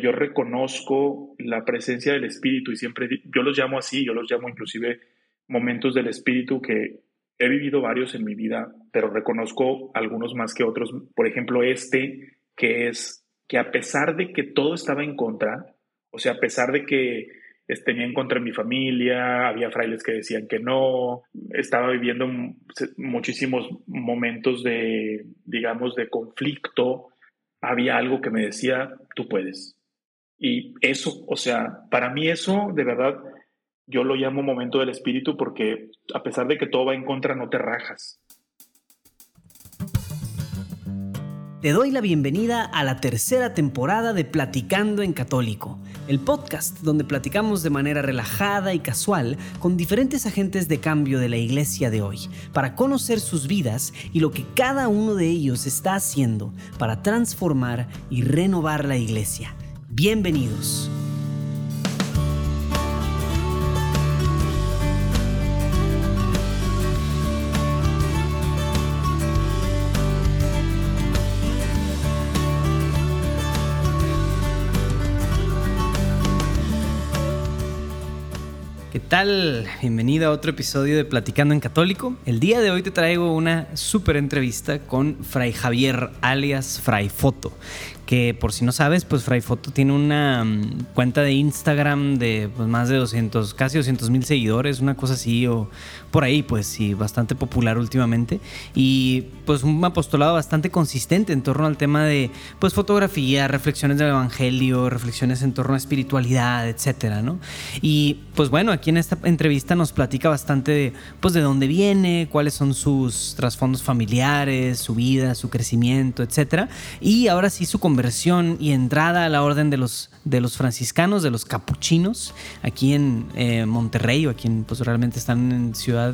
yo reconozco la presencia del Espíritu y siempre, yo los llamo así, yo los llamo inclusive momentos del Espíritu que he vivido varios en mi vida, pero reconozco algunos más que otros. Por ejemplo, este, que es que a pesar de que todo estaba en contra, o sea, a pesar de que tenía en contra mi familia, había frailes que decían que no, estaba viviendo muchísimos momentos de, digamos, de conflicto, había algo que me decía, tú puedes. Y eso, o sea, para mí eso, de verdad, yo lo llamo momento del espíritu porque a pesar de que todo va en contra, no te rajas. Te doy la bienvenida a la tercera temporada de Platicando en Católico, el podcast donde platicamos de manera relajada y casual con diferentes agentes de cambio de la iglesia de hoy, para conocer sus vidas y lo que cada uno de ellos está haciendo para transformar y renovar la iglesia. Bienvenidos. ¿Qué tal? Bienvenido a otro episodio de Platicando en Católico. El día de hoy te traigo una súper entrevista con Fray Javier alias Fray Foto, que por si no sabes, pues Fray Foto tiene una mm, cuenta de Instagram de pues, más de 200, casi 200 mil seguidores, una cosa así, o por ahí, pues sí, bastante popular últimamente. Y pues un apostolado bastante consistente en torno al tema de pues fotografía, reflexiones del Evangelio, reflexiones en torno a espiritualidad, etcétera, ¿no? Y pues bueno, aquí en esta entrevista nos platica bastante de pues de dónde viene, cuáles son sus trasfondos familiares, su vida, su crecimiento, etcétera. Y ahora sí su conversión y entrada a la orden de los, de los franciscanos, de los capuchinos, aquí en eh, Monterrey, o aquí en, pues realmente están en Ciudad,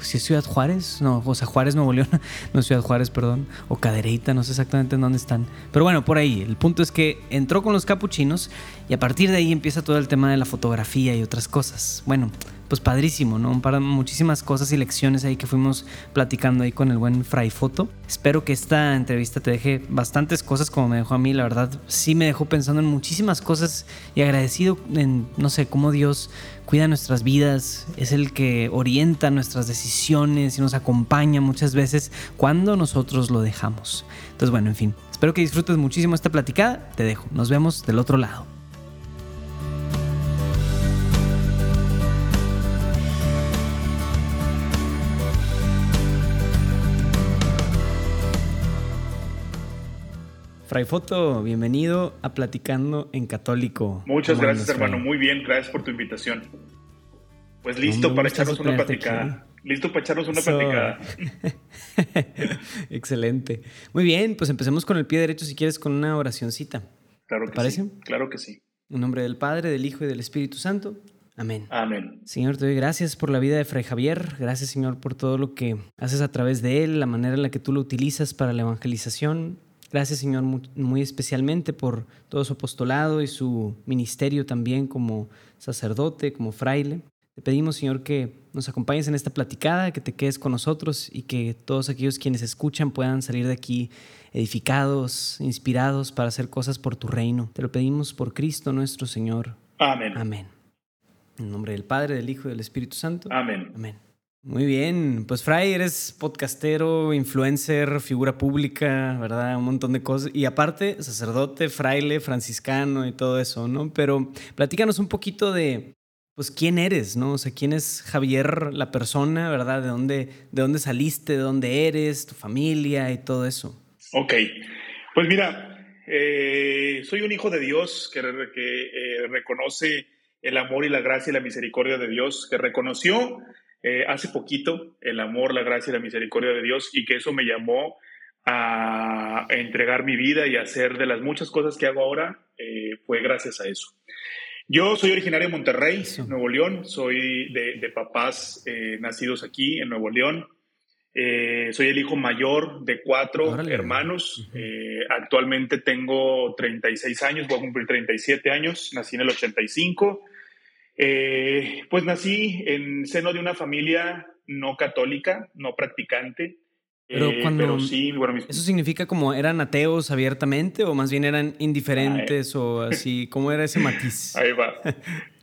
si Ciudad Juárez, no, o sea, Juárez, Nuevo León, no Ciudad Juárez, perdón, o Cadereyta, no sé exactamente en dónde están. Pero bueno, por ahí, el punto es que entró con los capuchinos y a partir de ahí empieza todo el tema de la fotografía y otras cosas. Bueno, pues padrísimo, ¿no? Para muchísimas cosas y lecciones ahí que fuimos platicando ahí con el buen Fray Foto. Espero que esta entrevista te deje bastantes cosas como me dejó a mí, la verdad sí me dejó pensando en muchísimas cosas y agradecido en, no sé, cómo Dios cuida nuestras vidas, es el que orienta nuestras decisiones y nos acompaña muchas veces cuando nosotros lo dejamos. Entonces, bueno, en fin, espero que disfrutes muchísimo esta platicada, te dejo, nos vemos del otro lado. Fray Foto, bienvenido a Platicando en Católico. Muchas gracias, hermano. Muy bien, gracias por tu invitación. Pues listo para echarnos una platicada. Listo para echarnos una platicada. Excelente. Muy bien, pues empecemos con el pie derecho si quieres con una oracioncita. Claro que parece? sí. Claro que sí. En nombre del Padre, del Hijo y del Espíritu Santo. Amén. Amén. Señor, te doy gracias por la vida de Fray Javier. Gracias, Señor, por todo lo que haces a través de él, la manera en la que tú lo utilizas para la evangelización. Gracias, Señor, muy especialmente por todo su apostolado y su ministerio también como sacerdote, como fraile. Te pedimos, Señor, que nos acompañes en esta platicada, que te quedes con nosotros y que todos aquellos quienes escuchan puedan salir de aquí edificados, inspirados para hacer cosas por tu reino. Te lo pedimos por Cristo nuestro Señor. Amén. Amén. En nombre del Padre, del Hijo y del Espíritu Santo. Amén. Amén. Muy bien, pues Fray, eres podcastero, influencer, figura pública, ¿verdad? Un montón de cosas. Y aparte, sacerdote, fraile, franciscano y todo eso, ¿no? Pero platícanos un poquito de, pues, quién eres, ¿no? O sea, quién es Javier, la persona, ¿verdad? ¿De dónde, de dónde saliste, de dónde eres, tu familia y todo eso? Ok, pues mira, eh, soy un hijo de Dios que, que eh, reconoce el amor y la gracia y la misericordia de Dios, que reconoció eh, hace poquito el amor, la gracia y la misericordia de Dios y que eso me llamó a, entregar mi vida y hacer de las muchas cosas que hago ahora, eh, fue gracias a eso. Yo soy originario de Monterrey, Nuevo León, soy de, papás eh, nacidos aquí en Nuevo León. soy el hijo mayor de cuatro hermanos. actualmente tengo 36 años, voy a cumplir 37 años, nací en el 85. Eh, pues nací en seno de una familia no católica, no practicante. Pero eh, cuando sí, bueno, ¿Eso significa como eran ateos abiertamente o más bien eran indiferentes o así? ¿Cómo era ese matiz? Ahí va.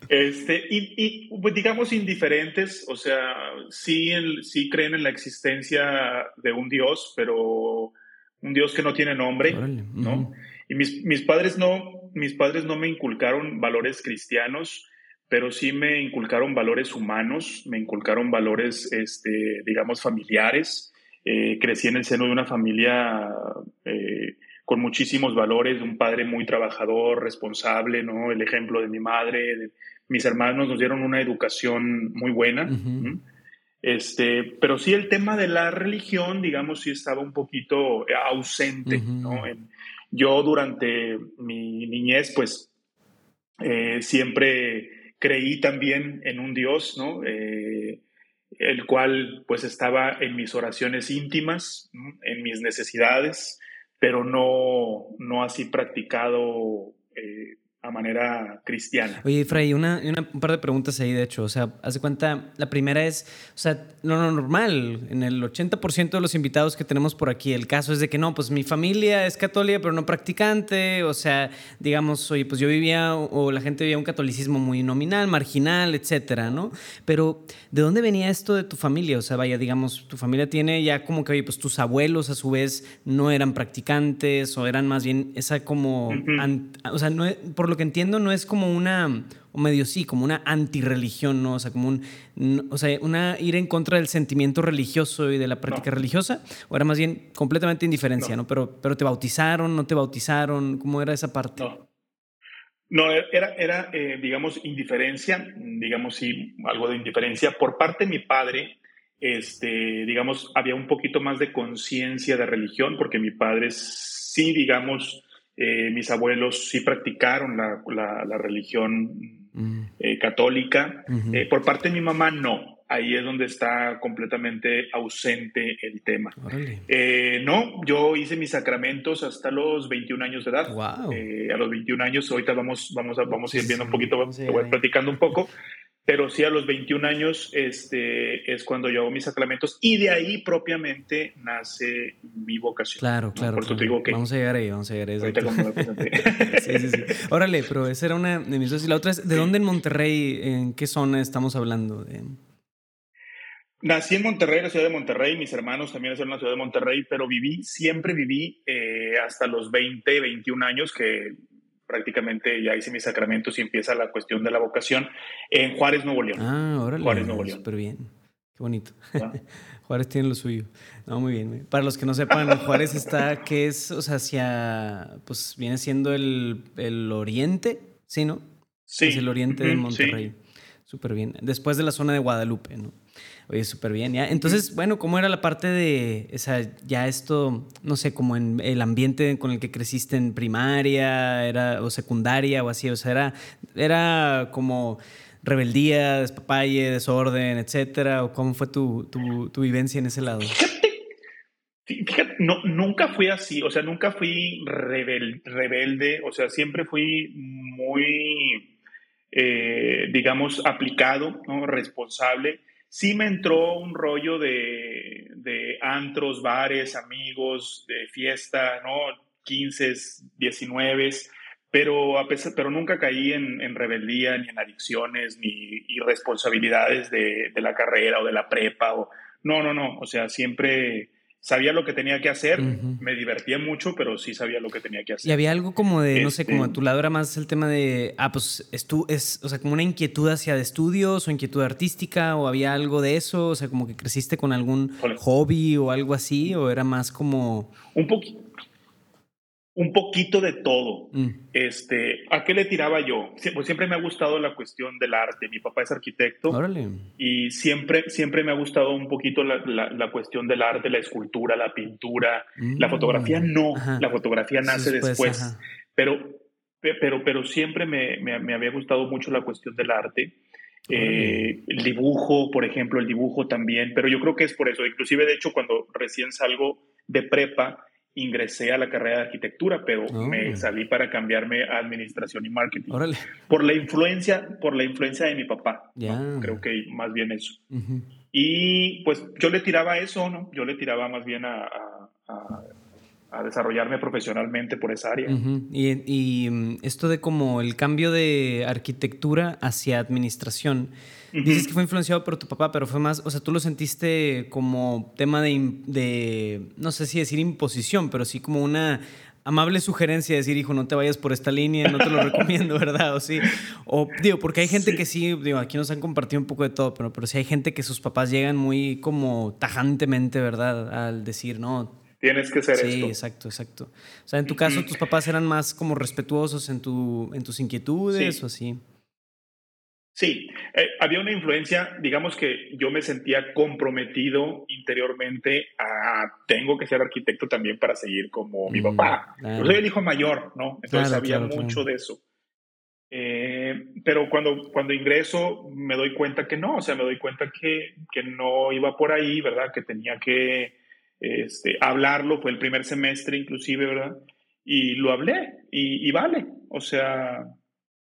Este, y, pues, digamos indiferentes, o sea, sí, sí creen en la existencia de un Dios, pero un Dios que no tiene nombre, ¿no? Y mis, mis, padres no, mis padres no me inculcaron valores cristianos, pero sí me inculcaron valores humanos, me inculcaron valores, este, digamos, familiares. Eh, crecí en el seno de una familia eh, con muchísimos valores, un padre muy trabajador, responsable, ¿no? El ejemplo de mi madre, mis hermanos nos dieron una educación muy buena. Este, pero sí el tema de la religión, digamos, sí estaba un poquito ausente, ¿no? yo durante mi niñez, pues, eh, siempre creí también en un Dios, ¿no? el cual pues estaba en mis oraciones íntimas, en mis necesidades, pero no, no así practicado eh, a manera cristiana. Oye, Fray, una, una, un par de preguntas ahí, de hecho. O sea, hace cuenta, la primera es, o sea, lo normal, en el 80% de los invitados que tenemos por aquí, el caso es de que no, pues mi familia es católica, pero no practicante, o sea, digamos, oye, pues yo vivía, o la gente vivía un catolicismo muy nominal, marginal, etcétera, ¿no? Pero, ¿de dónde venía esto de tu familia? O sea, vaya, digamos, tu familia tiene ya como que, oye, pues tus abuelos a su vez no eran practicantes, o eran más bien esa como, o sea, no, por lo que entiendo no es como una, o medio sí, como una antirreligión, ¿no? O sea, como un, o sea, una ir en contra del sentimiento religioso y de la práctica religiosa, o era más bien completamente indiferencia, no. Pero, pero te bautizaron, no te bautizaron, ¿cómo era esa parte? No. No, era, era eh, digamos, indiferencia, digamos, sí, algo de indiferencia. Por parte de mi padre, este, digamos, había un poquito más de conciencia de religión, porque mi padre sí, digamos, eh, mis abuelos sí practicaron la, la, religión mm. eh, católica. Eh, por parte de mi mamá, no. Ahí es donde está completamente ausente el tema. no, yo hice mis sacramentos hasta los 21 años de edad. a los 21 años, ahorita vamos, vamos, a, vamos a ir viendo un poquito, voy platicando un poco pero sí a los 21 años este, es cuando yo hago mis sacramentos y de ahí propiamente nace mi vocación. Claro, claro. Por eso te digo que... Vamos a llegar ahí, vamos a llegar ahí. sí, sí, sí. Órale, pero esa era una de mis dos. Y la otra es, ¿de dónde en Monterrey, en qué zona estamos hablando? Nací en Monterrey, en la ciudad de Monterrey, mis hermanos también nacieron en la ciudad de Monterrey, pero viví, siempre viví eh, hasta los 20, 21 años, que prácticamente ya hice mis sacramentos y empieza la cuestión de la vocación en Juárez, Nuevo León. Ah, órale. Juárez, Nuevo León. Súper bien. Qué bonito. Ah. Juárez tiene lo suyo. No, muy bien. Para los que no sepan, Juárez está, ¿qué es? O sea, hacia, pues viene siendo el, el oriente, ¿sí, no? Sí. Es el oriente de Monterrey. Súper bien. Después de la zona de Guadalupe, ¿no? Oye, súper bien, ¿ya? Entonces, bueno, ¿cómo era la parte de, o sea, ya esto, no sé, como en el ambiente con el que creciste en primaria, era, o secundaria o así, o sea, era, era como rebeldía, despapalle, desorden, etcétera, o cómo fue tu, tu, tu vivencia en ese lado? Fíjate, no, nunca fui así, o sea, nunca fui rebelde, o sea, siempre fui muy, eh, digamos, aplicado, ¿no? responsable sí me entró un rollo de, de antros, bares, amigos, de fiesta, ¿no? 15, 19, pero, a pesar, pero nunca caí en, en rebeldía, ni en adicciones, ni irresponsabilidades de, de, la carrera o de la prepa. O, no, no, no, o sea, siempre sabía lo que tenía que hacer, me divertía mucho, pero sí sabía lo que tenía que hacer. Y había algo como de, no sé, como a este tu lado era más el tema de, ah, pues es, es, o sea, como una inquietud hacia de estudios o inquietud artística, o había algo de eso, o sea, como que creciste con algún hobby o algo así, o era más como... Un poquito un poquito de todo. Mm. Este, ¿A qué le tiraba yo? Pues siempre me ha gustado la cuestión del arte. Mi papá es arquitecto y siempre, siempre me ha gustado un poquito la, la, cuestión del arte, la escultura, la pintura. La mm. fotografía no, la fotografía nace después. Pero, pero, pero siempre me, me, había gustado mucho la cuestión del arte. Eh, el dibujo, por ejemplo, el dibujo también, pero yo creo que es por eso. Inclusive, de hecho, cuando recién salgo de prepa, ingresé a la carrera de arquitectura, pero Oh. me salí para cambiarme a administración y marketing. Órale. Por la influencia, por la influencia de mi papá. Creo que más bien eso. Y pues yo le tiraba a eso, ¿no? Yo le tiraba más bien a, a- a- a desarrollarme profesionalmente por esa área. Ujú. Y, y, mm, esto de como el cambio de arquitectura hacia administración, dices Ujú. que fue influenciado por tu papá, pero fue más, o sea, tú lo sentiste como tema de, de, no sé si decir imposición, pero sí como una amable sugerencia de decir, hijo, no te vayas por esta línea, no te lo recomiendo, ¿verdad? O sí. O digo, porque hay gente Sí. que sí, digo, aquí nos han compartido un poco de todo, pero, pero sí hay gente que sus papás llegan muy como tajantemente, ¿verdad? Al decir, no, Tienes que ser Sí, esto. exacto, exacto. O sea, en tu caso, tus papás eran más como respetuosos en, tu, en tus inquietudes Sí. o así. Sí, eh, había una influencia, digamos que yo me sentía comprometido interiormente a tengo que ser arquitecto también para seguir como mi Mm, papá. claro. Yo soy el hijo mayor, ¿no? Entonces Claro, había claro. mucho de eso. Eh, pero cuando, cuando ingreso me doy cuenta que no, o sea, me doy cuenta que, que no iba por ahí, ¿verdad? Que tenía que este, hablarlo, fue el primer semestre inclusive, ¿verdad? Y lo hablé y, y vale, o sea,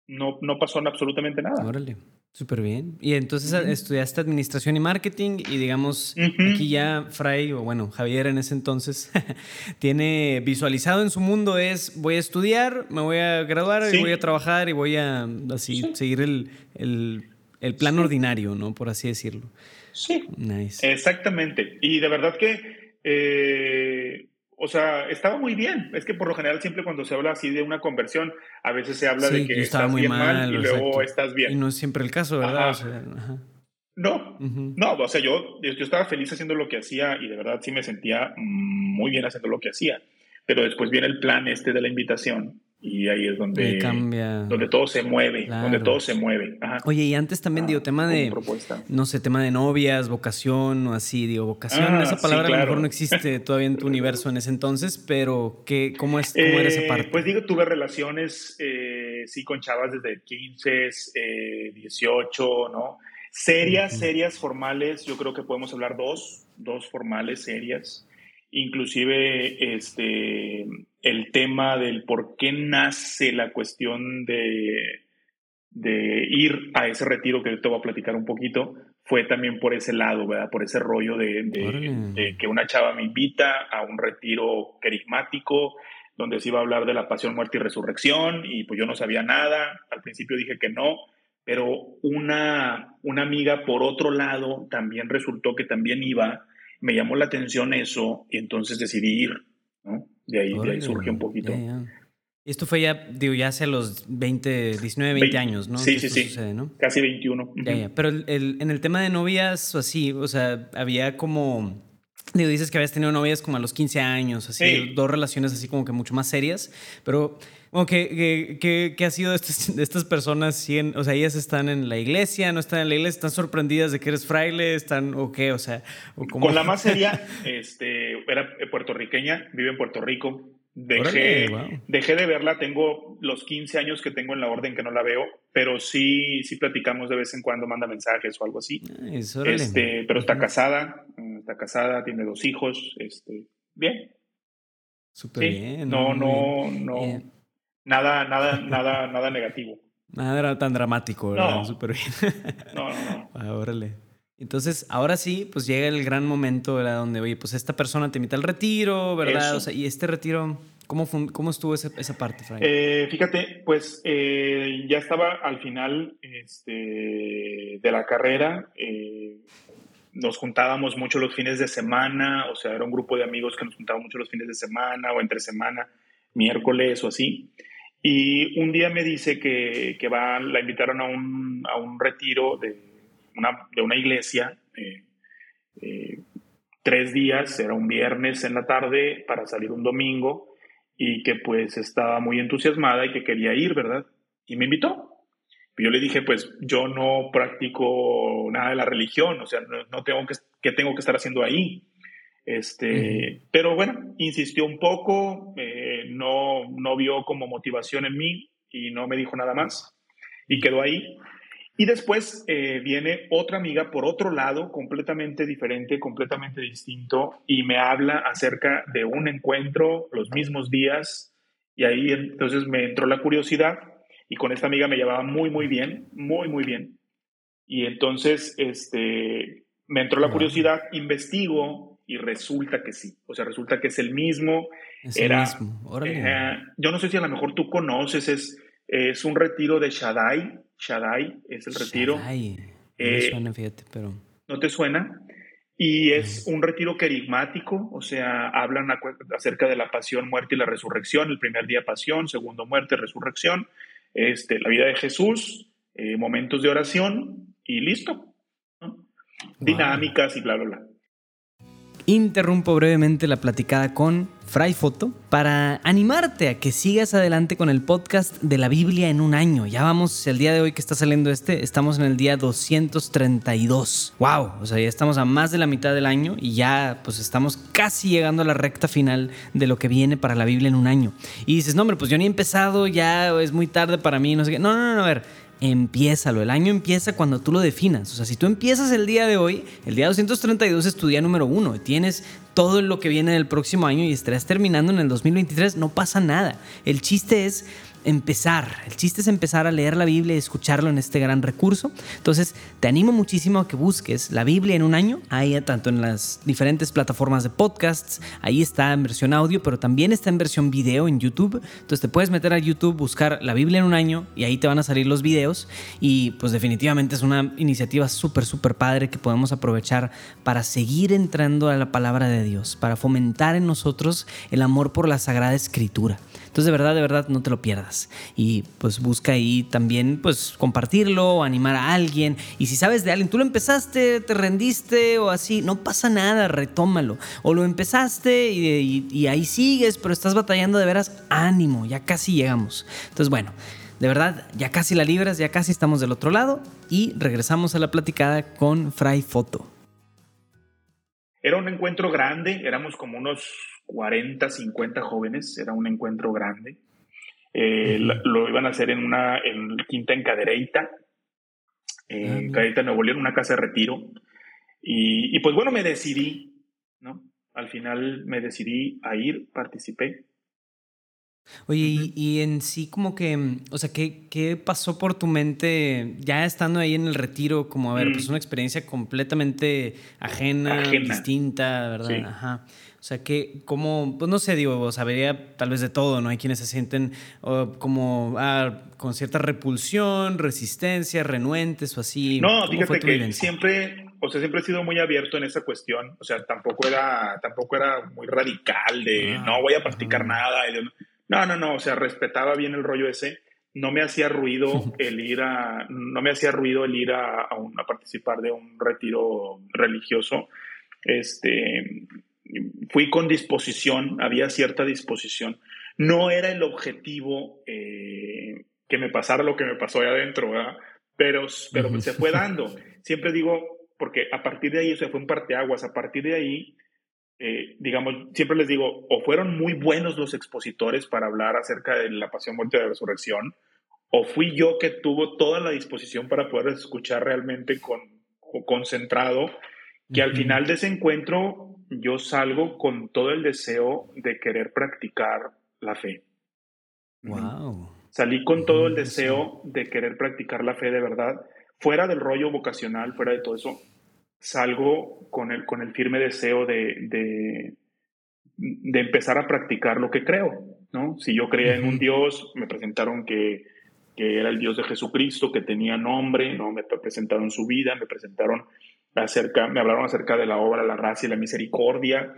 no, no pasó absolutamente nada. Órale, súper bien. Y entonces Ujú. estudiaste administración y marketing y digamos, Ujú. aquí ya Fray, o bueno, Javier en ese entonces, tiene visualizado en su mundo es, voy a estudiar, me voy a graduar y voy a trabajar y voy a así Sí. seguir el, el, el plan Sí. ordinario, ¿no? Por así decirlo. Sí, Nice. Exactamente. Y de verdad que, eh, o sea, estaba muy bien. Es que por lo general siempre cuando se habla así de una conversión, a veces se habla Sí, de que estás muy bien mal, mal, y luego exacto. estás Y bien. no es siempre el caso, ¿verdad? Ajá. O sea, ajá. No, no, o sea, yo, yo estaba feliz haciendo lo que hacía y de verdad sí me sentía muy bien haciendo lo que hacía. Pero después viene el plan este de la invitación y ahí es donde, cambia. donde todo se mueve, Claro. donde todo se mueve. Ajá. Oye, y antes también, digo, Ah, tema como de, propuesta. no sé, tema de novias, vocación o así, digo, vocación, Ah, esa sí, palabra a lo mejor no existe todavía en tu universo en ese entonces, pero ¿qué, cómo, es, cómo era esa Eh, parte? Pues digo, tuve relaciones, eh, sí, con chavas desde 15, eh, 18, ¿no? Serias, serias, formales, yo creo que podemos hablar dos, dos formales, serias. Inclusive, este, el tema del por qué nace la cuestión de, de ir a ese retiro que te voy a platicar un poquito, fue también por ese lado, ¿verdad? Por ese rollo de, de- Órale. de que una chava me invita a un retiro carismático donde se iba a hablar de la pasión, muerte y resurrección, y pues yo no sabía nada, al principio dije que no, pero una, una amiga por otro lado también resultó que también iba, me llamó la atención eso, y entonces decidí ir, ¿no? De ahí, de ahí surge un poquito. ya, ya. Y esto fue ya, digo, ya hacia los 20, 19, 20 Veinte. años, ¿no? Sí, sí, sí. sucede, ¿no? Casi 21. Ya, Ujú. ya. Pero el- el- en el tema de novias o así, o sea, había como. Digo, dices que habías tenido novias como a los 15 años, así, Sí. dos relaciones así como que mucho más serias, pero, que, que, que- ¿qué ha sido de estas, de estas personas? ¿Siguen- o sea, ellas están en la iglesia, no están en la iglesia, están sorprendidas de que eres fraile, están, o qué, o sea, o cómo- Con la más seria, este, era puertorriqueña, vive en Puerto Rico. Dejé, Órale, wow. dejé de verla, tengo los 15 años que tengo en la orden que no la veo, pero sí, sí platicamos de vez en cuando, manda mensajes o algo así. Nice. Este, pero está casada, eh, está casada, tiene dos hijos, este, bien. Súper Sí, bien. no, no, bien. no, nada, nada, nada, nada negativo. Nada era tan dramático, ¿verdad? No. Súper bien. No, no, no. Ah, órale. Entonces, ahora sí, pues llega el gran momento, ¿verdad? Donde, oye, pues esta persona te invita al retiro, ¿verdad? Eso. O sea, y este retiro, ¿cómo, cómo estuvo esa, esa parte, Frank? Eh, fíjate, pues eh, ya estaba al final este, de la carrera. eh, nos juntábamos mucho los fines de semana, o sea, era un grupo de amigos que nos juntábamos mucho los fines de semana o entre semana, miércoles o así. Y un día me dice que, que va, la invitaron a un, a un retiro de una, de una iglesia. eh, eh, tres días, era un viernes en la tarde para salir un domingo y que pues estaba muy entusiasmada y que quería ir, ¿verdad? Y me invitó. Yo le dije, pues yo no practico nada de la religión, o sea, no, no tengo que, ¿qué tengo que estar haciendo ahí? Este, Pero bueno, insistió un poco, eh, no, no vio como motivación en mí y no me dijo nada más y quedó ahí. Y después eh, viene otra amiga por otro lado, completamente diferente, completamente distinto, y me habla acerca de un encuentro los mismos días. Y ahí entonces me entró la curiosidad y con esta amiga me llevaba muy, muy bien, muy, muy bien. Y entonces este, me entró la curiosidad, investigo y resulta que sí. O sea, resulta que es el mismo. Es el mismo. Eh, yo no sé si a lo mejor tú conoces, es, es un retiro de Shaddai Shaddai es el retiro. Shaddai. No me eh, suena, fíjate, pero. ¿No te suena? Y es un retiro querigmático, o sea, hablan acerca de la pasión, muerte y la resurrección. El primer día pasión, segundo muerte, resurrección. Este, la vida de Jesús, eh, momentos de oración y listo. Dinámicas y bla, bla, bla. Interrumpo brevemente la platicada con Fray Foto para animarte a que sigas adelante con el podcast de la Biblia en un año. Ya vamos, el día de hoy que está saliendo este, estamos en el día 232. ¡Wow! O sea, ya estamos a más de la mitad del año y ya pues estamos casi llegando a la recta final de lo que viene para la Biblia en un año. Y dices, no, hombre, pues yo ni he empezado, ya es muy tarde para mí, no sé qué. No, no, no, a ver empiézalo. El año empieza cuando tú lo definas. O sea, si tú empiezas el día de hoy, el día 232 es tu día número uno. Tienes todo lo que viene del próximo año y estarás terminando en el 2023, no pasa nada. El chiste es empezar. El chiste es empezar a leer la Biblia y escucharlo en este gran recurso. Entonces, te animo muchísimo a que busques la Biblia en un año. Ahí, tanto en las diferentes plataformas de podcasts, ahí está en versión audio, pero también está en versión video en YouTube. Entonces, te puedes meter a YouTube, buscar la Biblia en un año y ahí te van a salir los videos. Y pues definitivamente es una iniciativa súper, súper padre que podemos aprovechar para seguir entrando a la palabra de Dios, para fomentar en nosotros el amor por la Sagrada Escritura. Entonces, de verdad, de verdad, no te lo pierdas. Y pues busca ahí también, pues compartirlo, animar a alguien. Y si sabes de alguien, tú lo empezaste, te rendiste o así, no pasa nada, retómalo. O lo empezaste y, ahí sigues, pero estás batallando de veras, ánimo, ya casi llegamos. Entonces, bueno. De verdad, ya casi la libras, ya casi estamos del otro lado y regresamos a la platicada con Fray Foto. Era un encuentro grande, éramos como unos 40, 50 jóvenes, era un encuentro grande. Eh, lo, iban a hacer en una en quinta en Cadereyta, en Cadereyta, Nuevo León, una casa de retiro. Y, pues bueno, me decidí, ¿no? Al final me decidí a ir, participé. Oye, y, en sí como que, o sea, ¿qué, ¿qué, pasó por tu mente ya estando ahí en el retiro? Como, a ver, pues mm. una experiencia completamente ajena, distinta, ¿verdad? Ajá. O sea, que como, pues no sé, digo, sabería tal vez de todo, ¿no? Hay quienes se sienten como ah, con cierta repulsión, resistencia, renuentes o así. No, fíjate que siempre, o sea, siempre he sido muy abierto en esa cuestión. O sea, tampoco era, tampoco era muy radical de ah, no voy a practicar nada. no, no, no, o sea, respetaba bien el rollo ese. No me hacía ruido el ir a, no me hacía ruido el ir a, a, a participar de un retiro religioso. Este, fui con disposición, había cierta disposición. No era el objetivo eh, que me pasara lo que me pasó ahí adentro, pero, pero se fue dando. Siempre digo, porque a partir de ahí, o sea, fue un parteaguas, a partir de ahí, eh, digamos, siempre les digo, o fueron muy buenos los expositores para hablar acerca de la pasión, muerte y la resurrección, o fui yo que tuvo toda la disposición para poder escuchar realmente con, concentrado, que al final de ese encuentro yo salgo con todo el deseo de querer practicar la fe. Wow. Salí con todo el deseo de querer practicar la fe de verdad, fuera del rollo vocacional, fuera de todo eso. Salgo con el, con el firme deseo de, de, de empezar a practicar lo que creo, ¿no? Si yo creía en un Dios, me presentaron que, que era el Dios de Jesucristo, que tenía nombre, ¿no? Me presentaron su vida, me presentaron acerca, me hablaron acerca de la obra, la raza y la misericordia.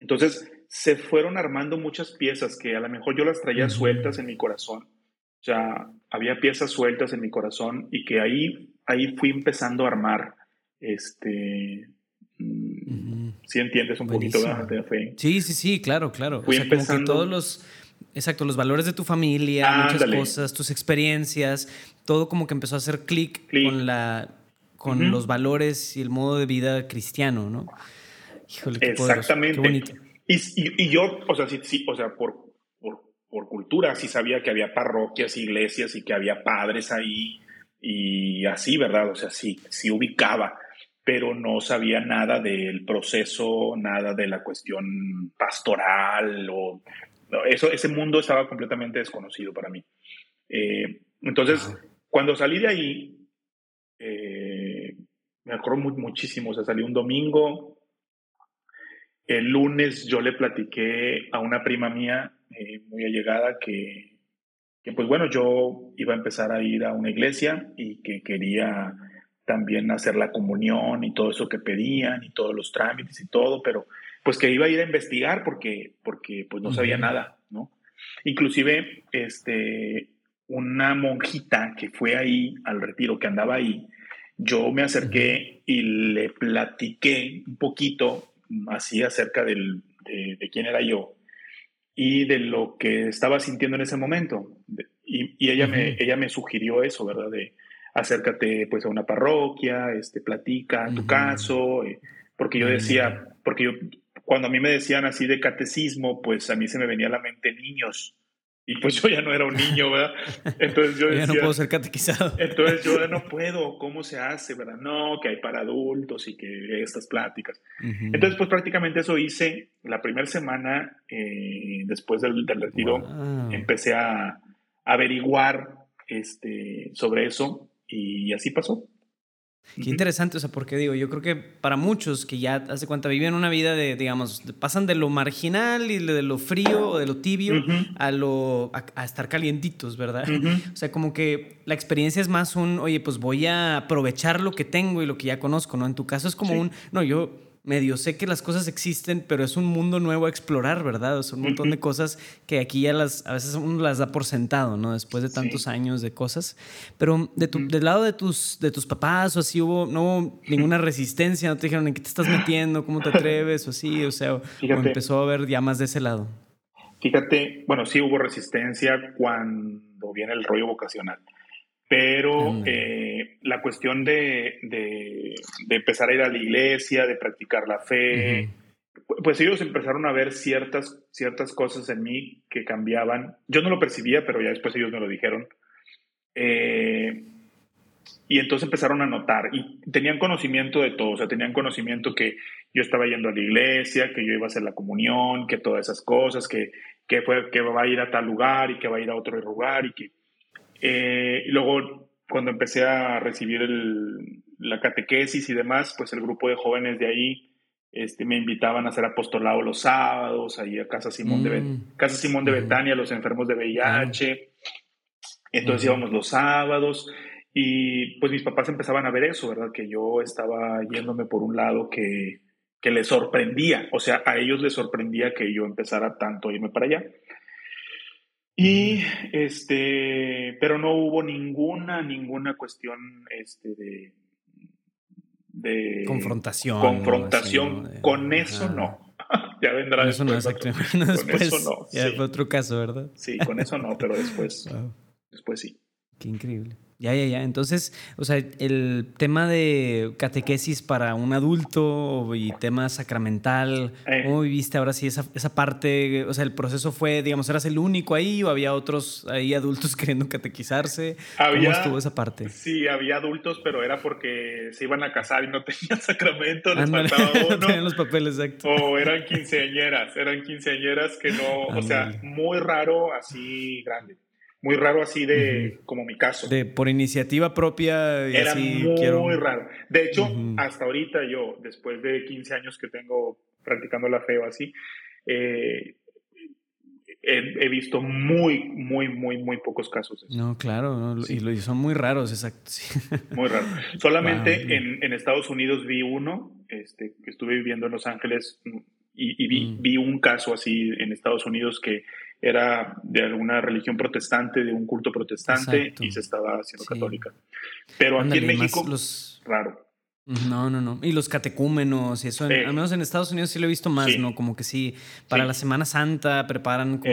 Entonces, se fueron armando muchas piezas que a lo mejor yo las traía sueltas en mi corazón. O sea, había piezas sueltas en mi corazón y que ahí, ahí fui empezando a armar, este, mm, si entiendes un poquito de fe. Sí, sí, sí, claro, claro. Fui empezando... todos los, exacto, los valores de tu familia, muchas cosas, tus experiencias, todo como que empezó a hacer clic con la con los valores y el modo de vida cristiano, ¿no? Híjole, qué Exactamente. bonito. Y, y, yo, o sea, sí, sí o sea, por, por, por, cultura sí sabía que había parroquias, iglesias y que había padres ahí y así, ¿verdad? O sea, sí, sí ubicaba, pero no sabía nada del proceso, nada de la cuestión pastoral o eso, ese mundo estaba completamente desconocido para mí. Eh, entonces, cuando salí de ahí, eh, me acuerdo muchísimo, o sea, salí un domingo, el lunes yo le platiqué a una prima mía eh, muy allegada que, que, pues bueno, yo iba a empezar a ir a una iglesia y que quería también hacer la comunión y todo eso que pedían y todos los trámites y todo, pero pues que iba a ir a investigar porque, porque pues no sabía nada, ¿no? Inclusive, este, una monjita que fue ahí al retiro, que andaba ahí, yo me acerqué y le platiqué un poquito así acerca del, de, quién era yo y de lo que estaba sintiendo en ese momento. Y, ella, me, ella me sugirió eso, ¿verdad? De acércate pues a una parroquia, este, platica tu caso, eh, porque yo decía, porque yo, cuando a mí me decían así de catecismo, pues a mí se me venía a la mente niños y pues yo ya no era un niño, ¿verdad? Entonces yo decía, ya no puedo ser catequizado. Entonces yo ya no puedo, ¿cómo se hace, verdad? No, que hay para adultos y que estas pláticas. Entonces pues prácticamente eso hice la primera semana eh, después del, retiro. Empecé a averiguar este, sobre eso y así pasó. Qué interesante, o sea, porque digo, yo creo que para muchos que ya hace cuenta viven una vida de, digamos, pasan de lo marginal y de lo frío o de lo tibio a lo a, estar calientitos, ¿verdad? O sea, como que la experiencia es más un, oye, pues voy a aprovechar lo que tengo y lo que ya conozco, ¿no? En tu caso es como un, no, yo medio sé que las cosas existen, pero es un mundo nuevo a explorar, ¿verdad? O sea, un montón de cosas que aquí ya las, a veces uno las da por sentado, ¿no? Después de tantos años de cosas. Pero de tu, del lado de tus, de tus papás o así, hubo, no hubo ninguna resistencia, no te dijeron en qué te estás metiendo, cómo te atreves o así, o sea, o empezó a haber ya más de ese lado. Fíjate, bueno, sí hubo resistencia cuando viene el rollo vocacional pero eh, la cuestión de, de, empezar a ir a la iglesia, de practicar la fe, pues ellos empezaron a ver ciertas, ciertas cosas en mí que cambiaban. Yo no lo percibía, pero ya después ellos me lo dijeron. Eh, y entonces empezaron a notar y tenían conocimiento de todo, o sea, tenían conocimiento que yo estaba yendo a la iglesia, que yo iba a hacer la comunión, que todas esas cosas, que, que, fue, que va a ir a tal lugar y que va a ir a otro lugar y que eh, y luego, cuando empecé a recibir la catequesis y demás, pues el grupo de jóvenes de ahí este, me invitaban a hacer apostolado los sábados, ahí a Casa Simón, de, mm. Casa Simón de Betania, los enfermos de VIH. Entonces íbamos los sábados y pues mis papás empezaban a ver eso, ¿verdad? Que yo estaba yéndome por un lado que, que les sorprendía, o sea, a ellos les sorprendía que yo empezara tanto a irme para allá. Y este, pero no hubo ninguna, ninguna cuestión este, de, de confrontación. Confrontación. Con eso no. ya vendrá eso después. No, después, eso no. Ya fue otro caso, ¿verdad? Sí, con eso no, pero después, después sí. Qué increíble. Ya, ya, ya. Entonces, o sea, el tema de catequesis para un adulto y tema sacramental, eh. ¿cómo viviste ahora sí esa, esa, parte? O sea, el proceso fue, digamos, ¿eras el único ahí o había otros ahí adultos queriendo catequizarse? ¿Cómo estuvo esa parte? Sí, había adultos, pero era porque se iban a casar y no tenían sacramento, les faltaba uno. no tenían los papeles, exacto. O eran quinceañeras, eran quinceañeras que no, o sea, muy raro, así grande muy raro así de, como mi caso. De por iniciativa propia y Era así muy, raro. De hecho, hasta ahorita yo, después de 15 años que tengo practicando la fe o así, eh, he, visto muy, muy, muy, muy pocos casos. No, claro, y, son muy raros, exacto. Muy raros. Solamente en, en, Estados Unidos vi uno, este, que estuve viviendo en Los Ángeles y, vi, mm. vi un caso así en Estados Unidos que era de alguna religión protestante, de un culto protestante y se estaba haciendo católica. Pero aquí en México, los... raro. No, no, no. Y los catecúmenos y eso, al menos en Estados Unidos sí lo he visto más, ¿no? Como que sí, para la Semana Santa preparan como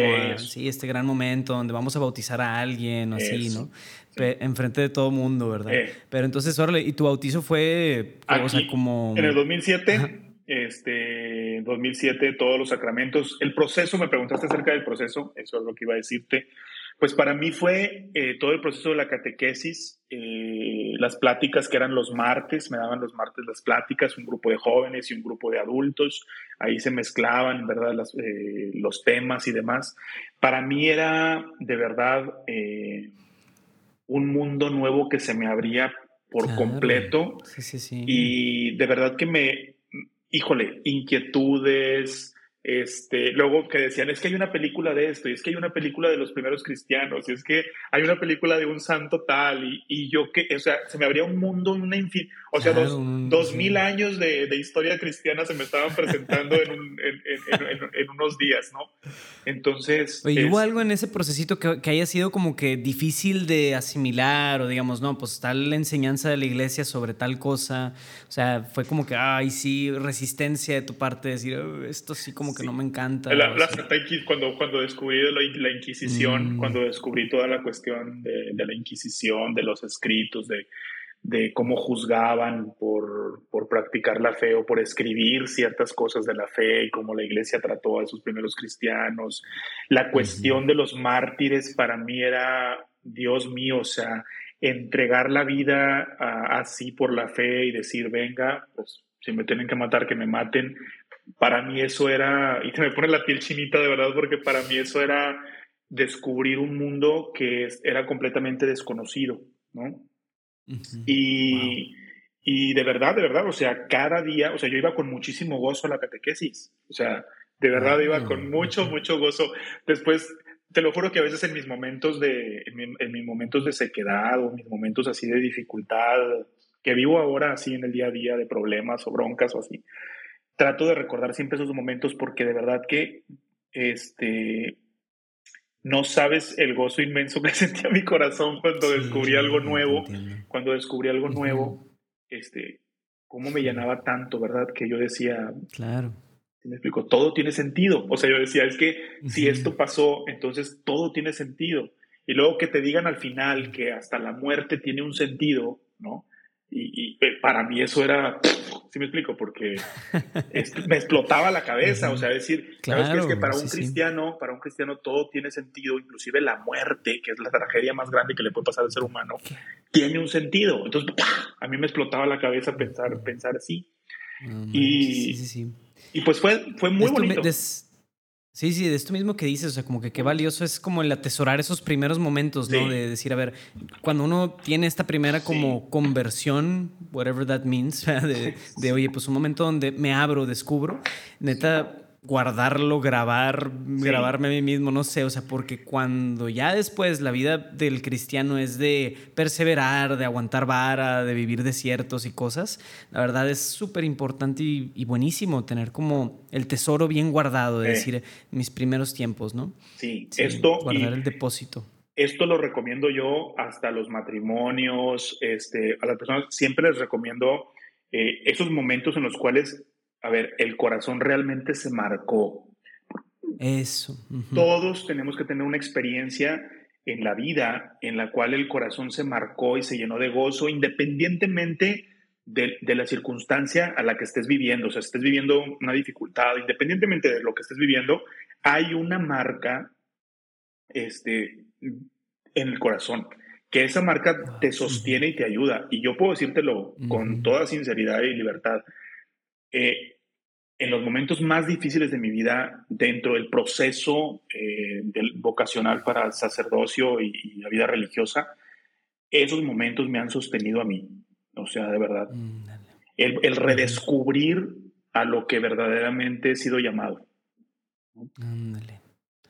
este gran momento donde vamos a bautizar a alguien, así, ¿no? Enfrente de todo mundo, ¿verdad? Eh. Pero entonces, órale, ¿y tu bautizo fue, o sea, como... En el 2007 este, 2007, todos los sacramentos. El proceso, me preguntaste acerca del proceso, eso es lo que iba a decirte. Pues para mí fue eh, todo el proceso de la catequesis, eh, las pláticas que eran los martes, me daban los martes las pláticas, un grupo de jóvenes y un grupo de adultos, ahí se mezclaban, ¿verdad?, eh, los temas y demás. Para mí era de verdad un mundo nuevo que se me abría por completo sí, sí, sí. y de verdad que me, híjole, inquietudes, este, luego que decían, es que hay una película de esto, y es que hay una película de los primeros cristianos, y es que hay una película de un santo tal, y, y yo que, o sea, se me abría un mundo, una infin o sea, dos, mil años de, de, historia cristiana se me estaban presentando en, un, en, en, unos días, ¿no? Entonces... Oye, ¿hubo algo en ese procesito que, que, haya sido como que difícil de asimilar, o digamos, no, pues tal enseñanza de la iglesia sobre tal cosa, o sea, fue como que, ay, sí, resistencia de tu parte, decir, oh, esto sí como que no me encanta. La, cuando, cuando descubrí la, Inquisición, mm. cuando descubrí toda la cuestión de, de, la Inquisición, de los escritos, de, de cómo juzgaban por, por, practicar la fe o por escribir ciertas cosas de la fe y cómo la iglesia trató a esos primeros cristianos. La cuestión de los mártires para mí era, Dios mío, o sea, entregar la vida así por la fe y decir, venga, pues si me tienen que matar, que me maten, para mí eso era, y se me pone la piel chinita de verdad, porque para mí eso era descubrir un mundo que era completamente desconocido, ¿no? Y, y de verdad, de verdad, o sea, cada día, o sea, yo iba con muchísimo gozo a la catequesis, o sea, de verdad iba con mucho, mucho gozo. Después, te lo juro que a veces en mis momentos de, en, mis momentos de sequedad o mis momentos así de dificultad, que vivo ahora así en el día a día de problemas o broncas o así, trato de recordar siempre esos momentos porque de verdad que este, no sabes el gozo inmenso que sentía mi corazón cuando descubrí algo nuevo, cuando descubrí algo nuevo, este, cómo me llenaba tanto, ¿verdad? Que yo decía, claro. me explico? Todo tiene sentido. O sea, yo decía, es que si esto pasó, entonces todo tiene sentido. Y luego que te digan al final que hasta la muerte tiene un sentido, ¿no? Y, eh, para mí eso era, ¿sí me explico? Porque me explotaba la cabeza, o sea, decir, claro, Es que para un cristiano, para un cristiano todo tiene sentido, inclusive la muerte, que es la tragedia más grande que le puede pasar al ser humano, tiene un sentido. Entonces, a mí me explotaba la cabeza pensar, pensar así. y, y pues fue, fue muy bonito. Sí, sí, de esto mismo que dices, o sea, como que qué valioso es como el atesorar esos primeros momentos, ¿no? De decir, a ver, cuando uno tiene esta primera como conversión, whatever that means, de, de, oye, pues un momento donde me abro, descubro, neta, guardarlo, grabar, grabarme a mí mismo, no sé, o sea, porque cuando ya después la vida del cristiano es de perseverar, de aguantar vara, de vivir desiertos y cosas, la verdad es súper importante y, buenísimo tener como el tesoro bien guardado, de decir, mis primeros tiempos, ¿no? Sí, esto... Guardar el depósito. Esto lo recomiendo yo hasta los matrimonios, este, a las personas siempre les recomiendo eh, esos momentos en los cuales a ver, el corazón realmente se marcó. Eso. Todos tenemos que tener una experiencia en la vida en la cual el corazón se marcó y se llenó de gozo, independientemente de, la circunstancia a la que estés viviendo. O sea, estés viviendo una dificultad, independientemente de lo que estés viviendo, hay una marca este, en el corazón, que esa marca te sostiene y te ayuda. Y yo puedo decírtelo con toda sinceridad y libertad. Eh, en los momentos más difíciles de mi vida, dentro del proceso eh, del vocacional para el sacerdocio y, la vida religiosa, esos momentos me han sostenido a mí. O sea, de verdad. Mm, el, redescubrir a lo que verdaderamente he sido llamado.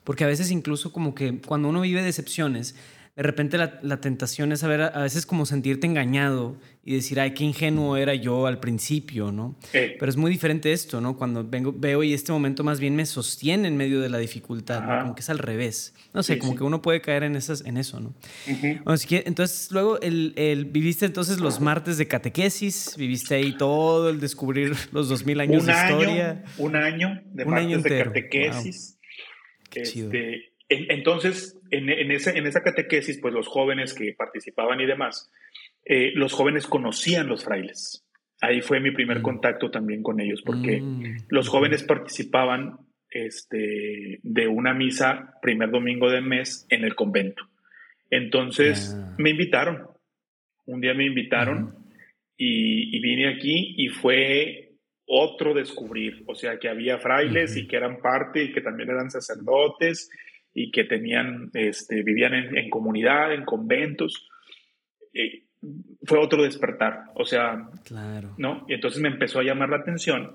Porque a veces incluso como que cuando uno vive decepciones, de repente la, tentación es saber, a veces como sentirte engañado y decir, ay, qué ingenuo era yo al principio, ¿no? Pero es muy diferente esto, ¿no? Cuando vengo, veo y este momento más bien me sostiene en medio de la dificultad, ¿no? como que es al revés. No sé, como que uno puede caer en, esas, en eso, ¿no? entonces, luego el, el, viviste entonces los martes de catequesis, viviste ahí todo el descubrir los dos mil años de historia. Un año de martes de catequesis. Este, entonces, en, en, esa, en esa catequesis, pues los jóvenes que participaban y demás, eh, los jóvenes conocían los frailes. Ahí fue mi primer mm. contacto también con ellos, porque mm. los jóvenes participaban este, de una misa primer domingo del mes en el convento. Entonces me invitaron, un día me invitaron y, vine aquí y fue otro descubrir, o sea, que había frailes y que eran parte y que también eran sacerdotes y que tenían, este, vivían en, comunidad, en conventos. fue otro despertar, o sea, claro. ¿no? Y entonces me empezó a llamar la atención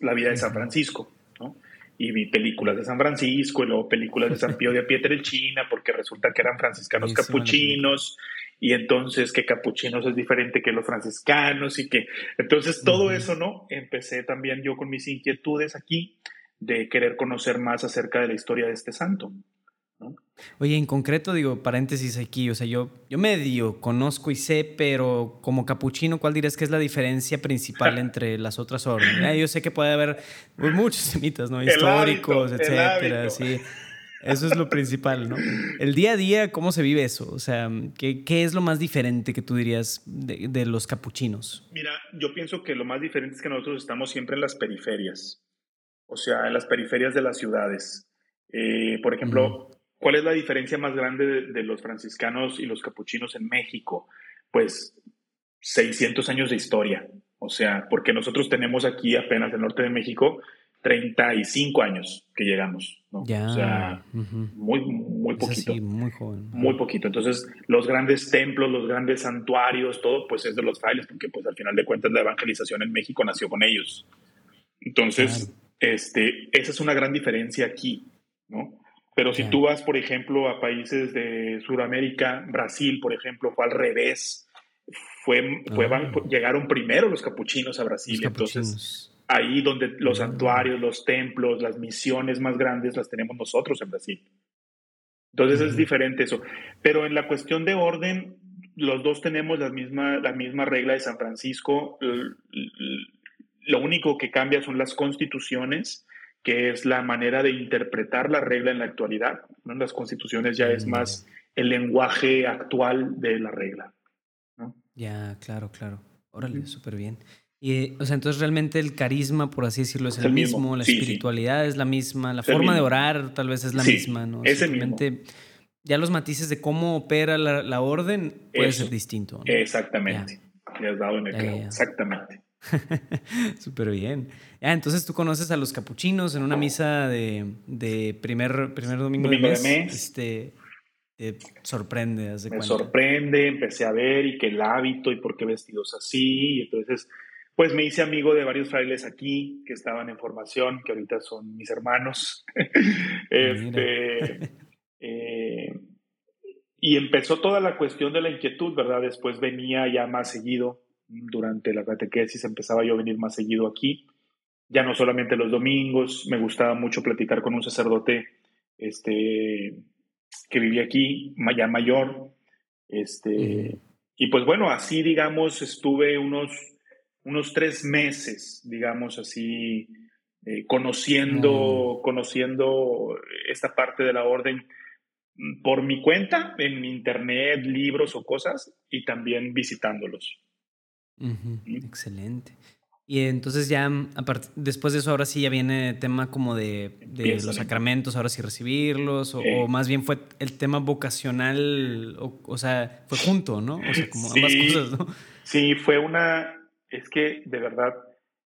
la vida de San Francisco, ¿no? Y vi películas de San Francisco y luego películas de San Pío de China, porque resulta que eran franciscanos capuchinos y entonces que capuchinos es diferente que los franciscanos y que entonces todo eso, ¿no? Empecé también yo con mis inquietudes aquí de querer conocer más acerca de la historia de este santo. Oye, en concreto, digo, paréntesis aquí, o sea, yo, yo medio conozco y sé, pero como capuchino, ¿cuál dirías que es la diferencia principal entre las otras órdenes? yo sé que puede haber muchos mitos, ¿no? Históricos, etcétera, sí. Eso es lo principal, ¿no? El día a día, ¿cómo se vive eso? O sea, ¿qué, qué es lo más diferente que tú dirías de, de, los capuchinos? Mira, yo pienso que lo más diferente es que nosotros estamos siempre en las periferias, o sea, en las periferias de las ciudades. Eh, por ejemplo, ¿Cuál es la diferencia más grande de, los franciscanos y los capuchinos en México? Pues 600 años de historia. O sea, porque nosotros tenemos aquí apenas en el norte de México 35 años que llegamos, ¿no? Ya. O sea, muy, muy poquito. Sí, muy joven. Muy poquito. Entonces, los grandes templos, los grandes santuarios, todo, pues es de los frailes, porque pues al final de cuentas la evangelización en México nació con ellos. Entonces, este, esa es una gran diferencia aquí, ¿no? Pero si tú vas, por ejemplo, a países de Sudamérica, Brasil, por ejemplo, fue al revés. Fue, ah. llegaron primero los capuchinos a Brasil. Entonces, ahí donde los ah. santuarios, los templos, las misiones más grandes las tenemos nosotros en Brasil. Entonces es diferente eso. Pero en la cuestión de orden, los dos tenemos la misma, la misma regla de San Francisco. Único que cambia son las constituciones que es la manera de interpretar la regla en la actualidad. En las constituciones ya es mm. más el lenguaje actual de la regla. Ya, claro, claro. Órale, súper bien. Y, o sea, entonces realmente el carisma, por así decirlo, es, el, mismo, la espiritualidad es la misma, la forma de orar tal vez es la misma, ¿no? Es mismo. Ya los matices de cómo opera la, orden puede ser distinto. Exactamente. Ya. has dado en el Exactamente. Súper bien. Ah, entonces tú conoces a los capuchinos en una misa de, primer, primer domingo, de, mes, Este, te sorprende. Me sorprende, empecé a ver y que el hábito y por qué vestidos así. Y entonces, pues me hice amigo de varios frailes aquí que estaban en formación, que ahorita son mis hermanos. este, eh, y empezó toda la cuestión de la inquietud, ¿verdad? Después venía ya más seguido durante la catequesis empezaba yo a venir más seguido aquí, ya no solamente los domingos, me gustaba mucho platicar con un sacerdote este, que vivía aquí, ya mayor, este, y pues bueno, así digamos, estuve unos, unos tres meses, digamos así, eh, conociendo, conociendo esta parte de la orden por mi cuenta, en internet, libros o cosas, y también visitándolos. Excelente. Y entonces ya, mm, después de eso, ahora sí ya viene el tema como de, los sacramentos, ahora sí recibirlos, o, más bien fue el tema vocacional, o, sea, fue junto, ¿no? O sea, como ambas cosas, ¿no? Sí, fue una, es que de verdad,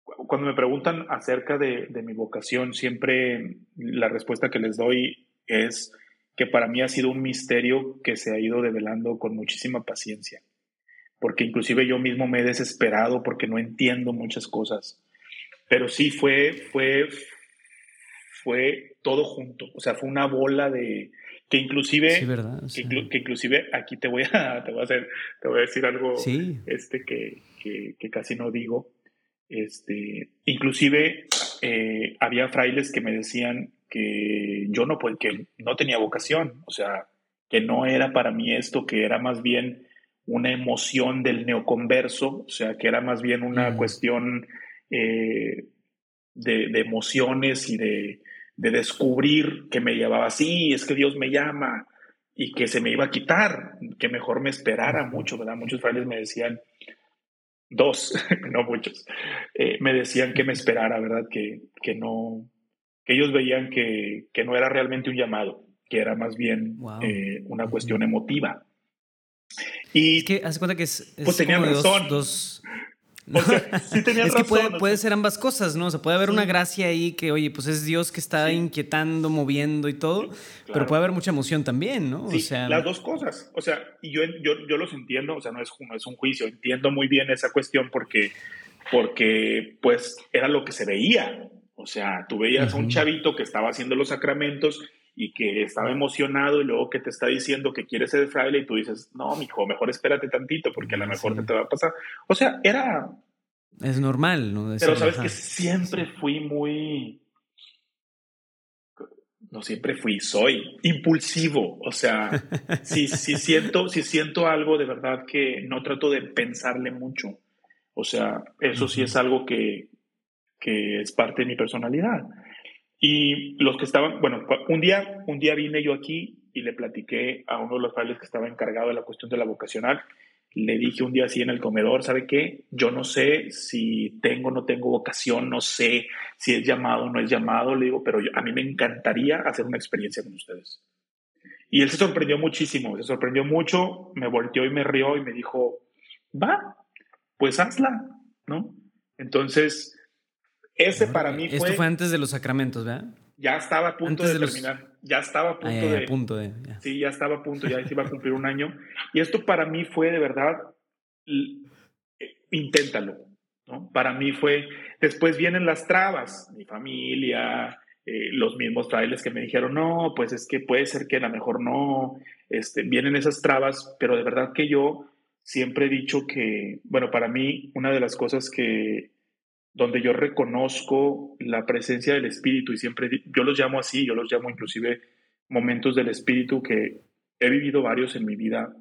cuando me preguntan acerca de, de mi vocación, siempre la respuesta que les doy es que para mí ha sido un misterio que se ha ido develando con muchísima paciencia porque inclusive yo mismo me he desesperado porque no entiendo muchas cosas. Pero sí fue, fue, fue todo junto. O sea, fue una bola de que inclusive, Que, inclusive aquí te voy a, te voy a hacer, te voy a decir algo, este que, que, casi no digo. Este, inclusive eh, había frailes que me decían que yo no, que no tenía vocación, o sea, que no era para mí esto, que era más bien una emoción del neoconverso, o sea, que era más bien una mm. cuestión eh, de, emociones y de, descubrir que me llevaba así, es que Dios me llama y que se me iba a quitar, que mejor me esperara mucho, ¿verdad? Muchos frailes me decían, dos, no muchos, eh, me decían que me esperara, ¿verdad? Que, que no, ellos veían que, que, no era realmente un llamado, que era más bien eh, una cuestión emotiva. Y es que hace cuenta que es, pues tenían razón. Dos, es que puede, puede, ser ambas cosas, ¿no? O sea, puede haber una gracia ahí que, oye, pues es Dios que está inquietando, moviendo y todo, pero puede haber mucha emoción también, ¿no? o sea, las dos cosas. O sea, y yo, yo, yo los entiendo, o sea, no es, no es un juicio, entiendo muy bien esa cuestión porque, porque pues era lo que se veía. O sea, tú veías a un chavito que estaba haciendo los sacramentos y que estaba emocionado y luego que te está diciendo que quiere ser fraile y tú dices, no, mijo, mejor espérate tantito porque a lo mejor te, te va a pasar. O sea, era... Es normal, ¿no? Pero sabes que siempre fui muy... No siempre fui, soy impulsivo. O sea, si, si, siento, si siento algo de verdad que no trato de pensarle mucho. O sea, eso sí es algo que, que es parte de mi personalidad. Y los que estaban, bueno, un día, un día vine yo aquí y le platiqué a uno de los padres que estaba encargado de la cuestión de la vocacional. Le dije un día así en el comedor, ¿sabe qué? Yo no sé si tengo o no tengo vocación, no sé si es llamado o no es llamado, le digo, pero a mí me encantaría hacer una experiencia con ustedes. Y él se sorprendió muchísimo, se sorprendió mucho, me volteó y me rió y me dijo, va, pues hazla, ¿no? Entonces, ese para mí fue... Esto fue antes de los sacramentos, ¿verdad? Ya estaba a punto de, terminar. Ya estaba a punto ah, de... A punto de Sí, ya estaba a punto, ya se iba a cumplir un año. Y esto para mí fue de verdad, inténtalo. ¿no? Para mí fue, después vienen las trabas, mi familia, eh, los mismos frailes que me dijeron, no, pues es que puede ser que a lo mejor no, este, vienen esas trabas, pero de verdad que yo siempre he dicho que, bueno, para mí una de las cosas que donde yo reconozco la presencia del Espíritu y siempre, yo los llamo así, yo los llamo inclusive momentos del Espíritu que he vivido varios en mi vida,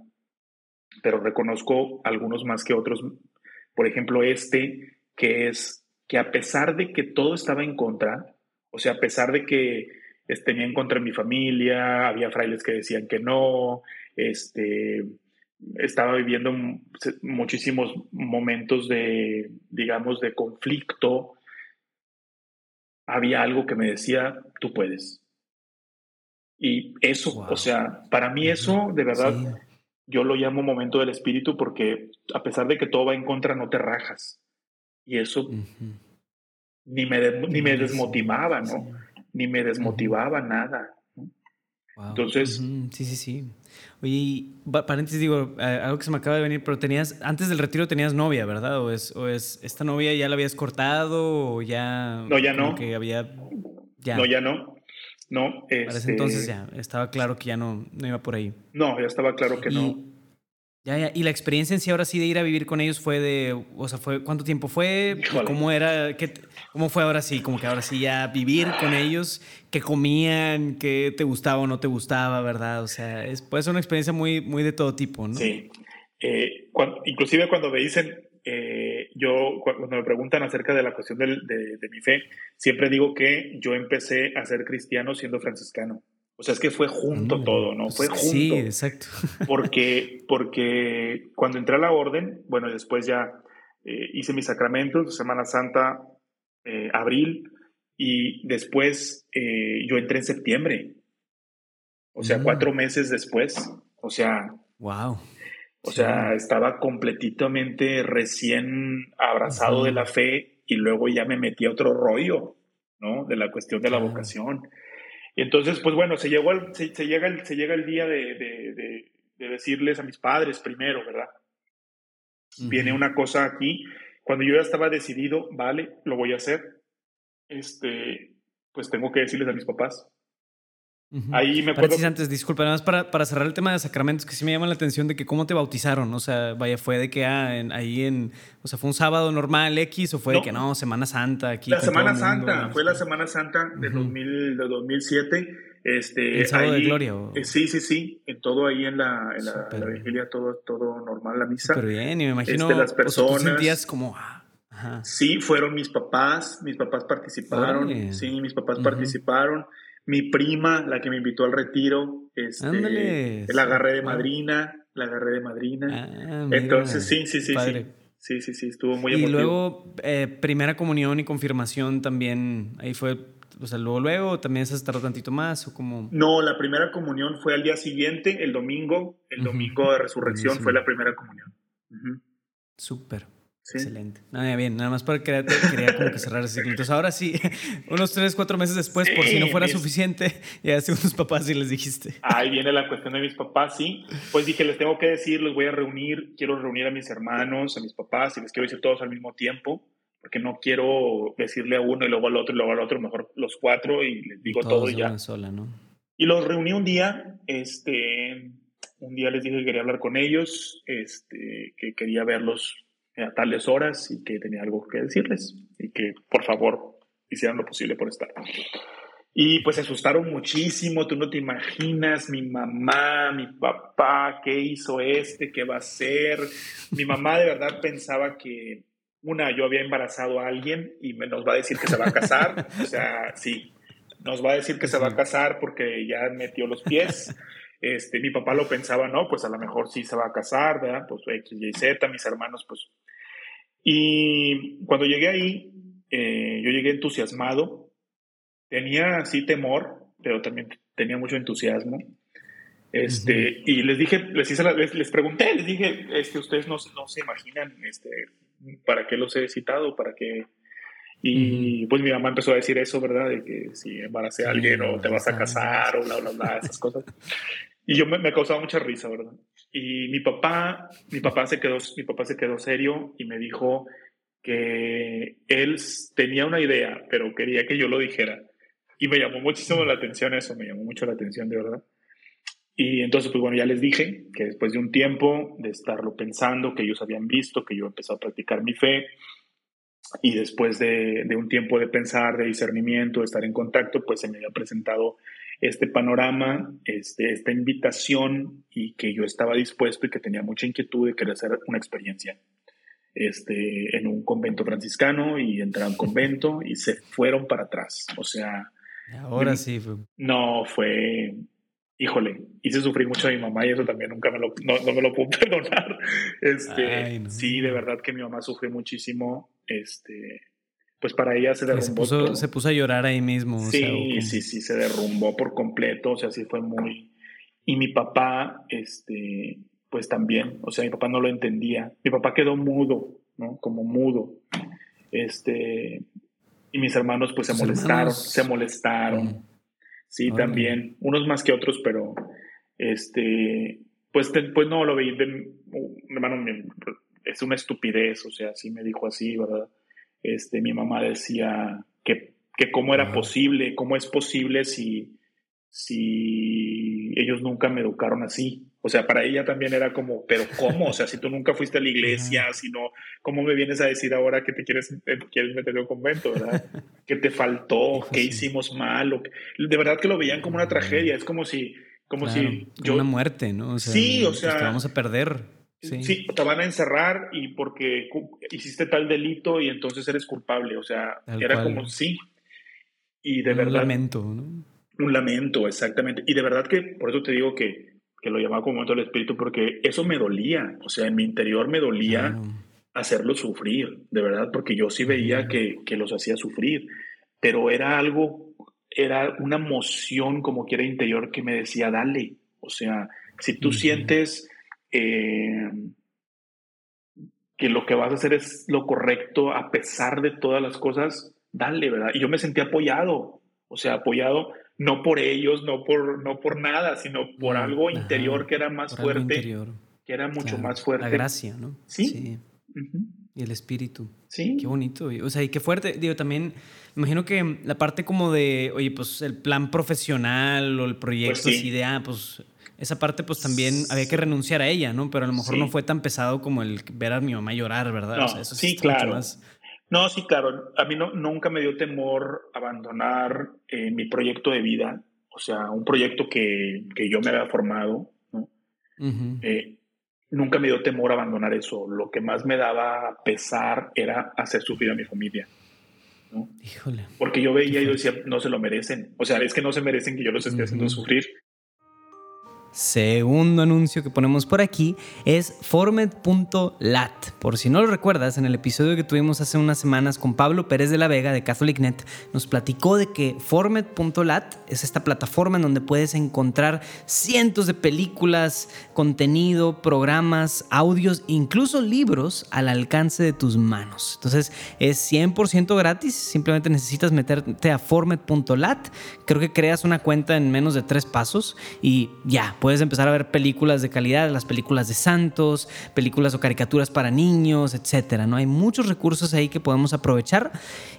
pero reconozco algunos más que otros. Por ejemplo, este, que es que a pesar de que todo estaba en contra, o sea, a pesar de que tenía en contra mi familia, había frailes que decían que no, este, estaba viviendo muchísimos momentos de, digamos, de conflicto, había algo que me decía, tú puedes. Y eso, o sea, para mí eso, de verdad, yo lo llamo momento del espíritu porque a pesar de que todo va en contra, no te rajas. Y eso ni, me, ni me desmotivaba, ¿no? Ni me desmotivaba nada. Entonces. Sí, sí, sí. Oye, paréntesis, digo, algo que se me acaba de venir, pero tenías, antes del retiro tenías novia, ¿verdad? ¿O es, o es esta novia ya la habías cortado o ya. No, ya no. Que había. Ya. No, ya no. No. Para ese este entonces ya estaba claro que ya no, no iba por ahí. No, ya estaba claro que no. Ya, ya. Y la experiencia en sí ahora sí de ir a vivir con ellos fue de, o sea, fue cuánto tiempo fue, cómo era, qué, cómo fue ahora sí, como que ahora sí ya vivir con ellos, qué comían, qué te gustaba o no te gustaba, ¿verdad? O sea, es, puede ser una experiencia muy, muy de todo tipo, ¿no? Sí. Eh, inclusive cuando me dicen, eh, yo cuando me preguntan acerca de la cuestión de, de mi fe, siempre digo que yo empecé a ser cristiano siendo franciscano. O sea, es que fue junto mm, todo, ¿no? Fue junto. Sí, exacto. Porque, porque cuando entré a la orden, bueno, después ya eh, hice mis sacramentos, Semana Santa, eh, abril, y después eh, yo entré en septiembre. O sea, mm. cuatro meses después. O sea. Wow. O sea, estaba completamente recién abrazado de la fe y luego ya me metí a otro rollo, ¿no? De la cuestión de la vocación. Entonces, pues bueno, se, llegó se, llega, el, se llega el día de, decirles a mis padres primero, ¿verdad? Viene una cosa aquí, cuando yo ya estaba decidido, vale, lo voy a hacer, este, pues tengo que decirles a mis papás. Ahí me acuerdo. antes, disculpa, nada más para, para, cerrar el tema de sacramentos, que sí me llama la atención de que cómo te bautizaron. O sea, vaya, fue de que ah, ahí en. O sea, ¿fue un sábado normal X o fue de que no, Semana Santa aquí? La Semana Santa, fue la Semana Santa de, 2000, de 2007. Este, ¿El sábado de gloria? Eh, sí, sí, sí. En todo ahí en la, en la, vigilia, todo, todo normal, la misa. Súper bien, y me imagino. Este, las personas. sentías como. Ah, sí, fueron mis papás, mis papás participaron. Sí, mis papás participaron mi prima, la que me invitó al retiro, este, la agarré de madrina, la agarré de madrina. Ah, Entonces, sí, sí, sí, sí. Sí, sí, sí, estuvo muy emotivo. Y luego, eh, primera comunión y confirmación también, ahí fue, o sea, luego, luego, también se tardó tantito más o como... No, la primera comunión fue al día siguiente, el domingo, el domingo de resurrección fue la primera comunión. Súper. Excelente. Nada, bien, nada más para querer, quería como que cerrar ese ciclo. Entonces, ahora sí, unos tres, cuatro meses después, por si no fuera suficiente, ya según tus papás sí les dijiste. Ahí viene la cuestión de mis papás, sí. Pues dije, les tengo que decir, los voy a reunir, quiero reunir a mis hermanos, a mis papás, y les quiero decir todos al mismo tiempo, porque no quiero decirle a uno y luego al otro y luego al otro, mejor los cuatro y les digo todo y ya. Sola, ¿no? Y los reuní un día, este, un día les dije que quería hablar con ellos, este, que quería verlos a tales horas y que tenía algo que decirles y que por favor hicieran lo posible por estar. Y pues se asustaron muchísimo, tú no te imaginas, mi mamá, mi papá, qué hizo este, qué va a hacer. Mi mamá de verdad pensaba que, una, yo había embarazado a alguien y me, nos va a decir que se va a casar. o sea, sí, nos va a decir que se va a casar porque ya metió los pies. Este, mi papá lo pensaba, no, pues a lo mejor sí se va a casar, ¿verdad? Pues X, Y, Z, mis hermanos, pues y cuando llegué ahí, eh, yo llegué entusiasmado. Tenía sí temor, pero también tenía mucho entusiasmo. Este, Y les dije, les, hice les, les, pregunté, les dije, es que ustedes no, no, se imaginan este, para qué los he citado, para qué. Y pues mi mamá empezó a decir eso, ¿verdad? De que si embaracé a alguien o te vas a casar o bla, bla, bla, esas cosas. Y yo me, me causaba mucha risa, ¿verdad? Y mi papá, mi papá se quedó, mi papá se quedó serio y me dijo que él tenía una idea, pero quería que yo lo dijera. Y me llamó muchísimo la atención eso, me llamó mucho la atención, de verdad. Y entonces, pues bueno, ya les dije que después de un tiempo de estarlo pensando, que ellos habían visto, que yo empecé a practicar mi fe, y después de, de un tiempo de pensar, de discernimiento, de estar en contacto, pues se me había presentado este panorama, este, esta invitación y que yo estaba dispuesto y que tenía mucha inquietud de querer hacer una experiencia este, en un convento franciscano y entrar a un convento y se fueron para atrás. O sea... Ahora sí fue. No, fue... Híjole, hice sufrir mucho a mi mamá y eso también nunca me lo, no, me lo puedo perdonar. Este, Sí, de verdad que mi mamá sufrió muchísimo. Este, pues para ella se derrumbó. Se puso, a llorar ahí mismo. Sí, sí, sí, se derrumbó por completo, o sea, sí fue muy... Y mi papá, este, pues también, o sea, mi papá no lo entendía. Mi papá quedó mudo, ¿no? Como mudo. Este, y mis hermanos pues se molestaron, se molestaron. Sí, también, unos más que otros, pero este, pues, pues no lo veía, hermano, es una estupidez, o sea, sí me dijo así, ¿verdad? Este, mi mamá decía que, que cómo era posible, cómo es posible si, si ellos nunca me educaron así. O sea, para ella también era como, pero ¿cómo? O sea, si tú nunca fuiste a la iglesia, si no, ¿cómo me vienes a decir ahora que te quieres, quieres meter en un convento, verdad? ¿Qué te faltó? ¿Qué hicimos mal? de verdad que lo veían como una tragedia. Es como si, como si yo... Una muerte, ¿no? sí, o sea... Te vamos a perder. Sí. te van a encerrar y porque hiciste tal delito y entonces eres culpable. O sea, era como sí. Y de verdad. Un lamento, ¿no? Un lamento, exactamente. Y de verdad que, por eso te digo que, que lo llamaba como momento del espíritu, porque eso me dolía. O sea, en mi interior me dolía hacerlo sufrir, de verdad, porque yo sí veía que, que los hacía sufrir. Pero era algo, era una emoción como que era interior que me decía, dale. O sea, si tú sientes eh, que lo que vas a hacer es lo correcto a pesar de todas las cosas, dale, ¿verdad? Y yo me sentí apoyado, o sea, apoyado no por ellos, no por, no por nada, sino por algo interior que era más fuerte, que era mucho más fuerte. La gracia, ¿no? Sí. Y el espíritu. Sí. Qué bonito. O sea, y qué fuerte. Digo, también, imagino que la parte como de, oye, pues el plan profesional o el proyecto, pues así de, ah, pues esa parte pues también había que renunciar a ella, ¿no? Pero a lo mejor no fue tan pesado como el ver a mi mamá llorar, ¿verdad? No, eso sí, claro. No, sí, claro. A mí no, nunca me dio temor abandonar eh, mi proyecto de vida, o sea, un proyecto que, que yo me había formado, ¿no? Eh, nunca me dio temor abandonar eso. Lo que más me daba pesar era hacer sufrir a mi familia. ¿no? Híjole. Porque yo veía y yo decía, no se lo merecen. O sea, es que no se merecen que yo los esté haciendo sufrir. Segundo anuncio que ponemos por aquí es formed.lat. Por si no lo recuerdas, en el episodio que tuvimos hace unas semanas con Pablo Pérez de la Vega de CatholicNet, nos platicó de que formed.lat es esta plataforma en donde puedes encontrar cientos de películas, contenido, programas, audios, incluso libros al alcance de tus manos. Entonces es 100% gratis, simplemente necesitas meterte a formed.lat. Creo que creas una cuenta en menos de tres pasos y ya, puedes empezar a ver películas de calidad, las películas de santos, películas o caricaturas para niños, etcétera. ¿no? Hay muchos recursos ahí que podemos aprovechar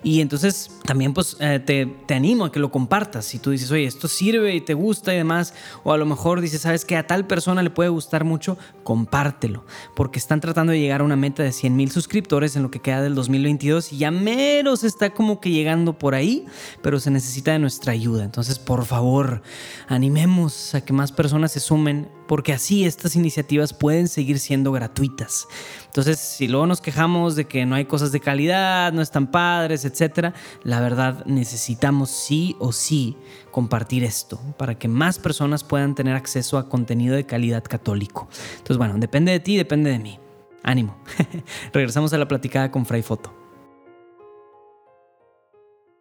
y entonces también pues eh, te, te, animo a que lo compartas. Si tú dices, oye, esto sirve y te gusta y demás, o a lo mejor dices, sabes que a tal persona le puede gustar mucho, compártelo, porque están tratando de llegar a una meta de 100 mil suscriptores en lo que queda del 2022 y ya menos está como que llegando por ahí, pero se necesita de nuestra ayuda. Entonces, por favor, animemos a que más personas se sumen, porque así estas iniciativas pueden seguir siendo gratuitas. Entonces, si luego nos quejamos de que no hay cosas de calidad, no están padres, etcétera, la verdad necesitamos sí o sí compartir esto para que más personas puedan tener acceso a contenido de calidad católico. Entonces, bueno, depende de ti, depende de mí. Ánimo. Regresamos a la platicada con Fray Foto.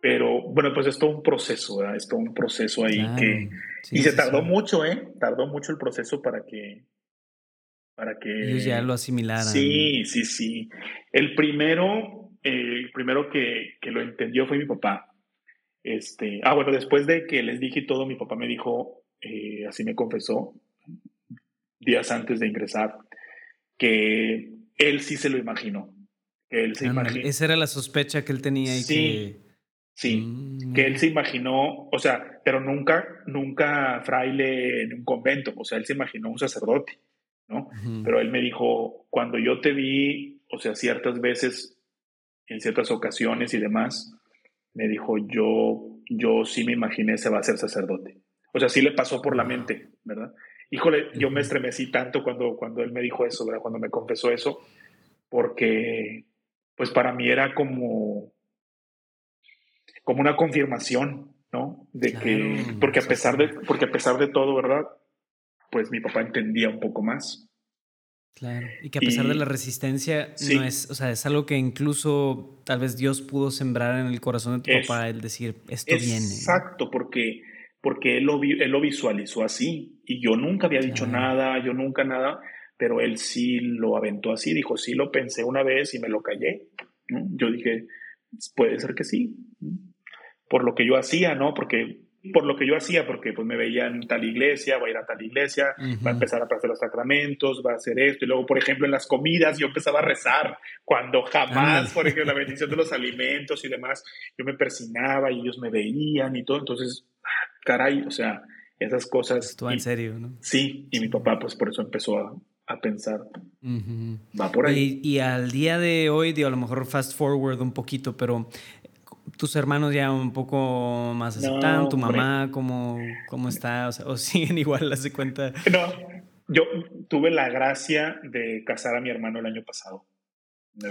Pero bueno, pues es todo un proceso, ¿verdad? Es todo un proceso ahí que... y se tardó mucho, ¿eh? Tardó mucho el proceso para que... Para que... Ellos ya lo asimilaran. Sí, sí, sí. El primero, el primero que, que lo entendió fue mi papá. Este, ah, bueno, después de que les dije todo, mi papá me dijo, eh, así me confesó, días antes de ingresar, que él sí se lo imaginó. Que él se imaginó. Esa era la sospecha que él tenía y sí. Sí, Mm. que él se imaginó, o sea, pero nunca, nunca fraile en un convento, o sea, él se imaginó un sacerdote, ¿no? Pero él me dijo, cuando yo te vi, o sea, ciertas veces, en ciertas ocasiones y demás, me dijo, yo, yo sí me imaginé se va a ser sacerdote. O sea, sí le pasó por la mente, ¿verdad? Híjole, yo me estremecí tanto cuando, cuando él me dijo eso, ¿verdad? Cuando me confesó eso, porque, pues para mí era como, como una confirmación, ¿no? De que, Claro, porque a pesar de, porque a pesar de todo, ¿verdad? Pues mi papá entendía un poco más. Claro. Y que a pesar Y- de la resistencia, Sí. no es, o sea, es algo que incluso tal vez Dios pudo sembrar en el corazón de tu Es- papá, el decir, esto viene. ¿no? Exacto, porque, porque él, lo él lo visualizó así y yo nunca había dicho Claro. nada, yo nunca nada, pero él sí lo aventó así, dijo, sí lo pensé una vez y me lo callé. ¿no? Yo dije, puede ser que sí. Por lo que yo hacía, ¿no? Porque por lo que yo hacía, porque pues me veía en tal iglesia, va a ir a tal iglesia, Ujú. va a empezar a hacer los sacramentos, va a hacer esto, y luego, por ejemplo, en las comidas yo empezaba a rezar, cuando jamás, Ándale. por ejemplo, la bendición de los alimentos y demás, yo me persinaba y ellos me veían y todo, entonces, ah, caray, o sea, esas cosas. Y- en serio, ¿no? Sí, y mi papá pues por eso empezó a, a pensar, Ujú. va por ahí. Y, y al día de hoy, digo, a lo mejor fast forward un poquito, pero tus hermanos ya un poco más No, aceptan, tu hombre. mamá, ¿cómo, cómo está? O, sea, o siguen igual, de cuenta. No, yo tuve la gracia de casar a mi hermano el año pasado.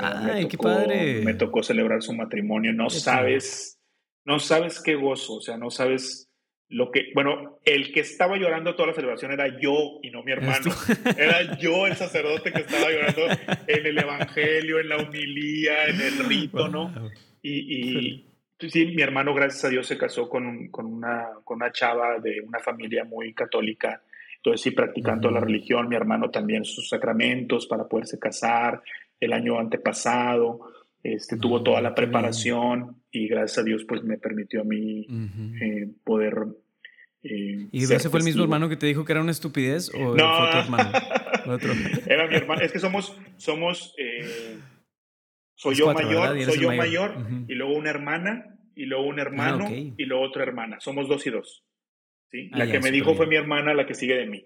Ay, qué padre. Me tocó celebrar su matrimonio. No sabes, no sabes qué gozo, o sea, no sabes lo que, bueno, el que estaba llorando toda la celebración era yo y no mi hermano. Era yo el sacerdote que estaba llorando en el evangelio, en la humilía, en el rito, ¿no? Y sí, mi hermano, gracias a Dios, se casó con, un- con, una, con una chava de una familia muy católica. Entonces, sí, practicando la religión. Mi hermano también sus sacramentos para poderse casar el año antepasado. Este, tuvo Mm, toda la preparación y gracias a Dios, pues me permitió a mí eh, poder. eh, ¿Y ese fue el mismo hermano que te dijo que era una estupidez o No, fue otro hermano? Otro. Era mi hermano. Es que somos, somos, eh, soy Es yo cuatro, mayor, soy yo mayor. y luego una hermana, y luego un hermano, ok. y luego otra hermana. Somos dos y dos. ¿sí? Ah, La ya, que me dijo bien. fue mi hermana, la que sigue de mí.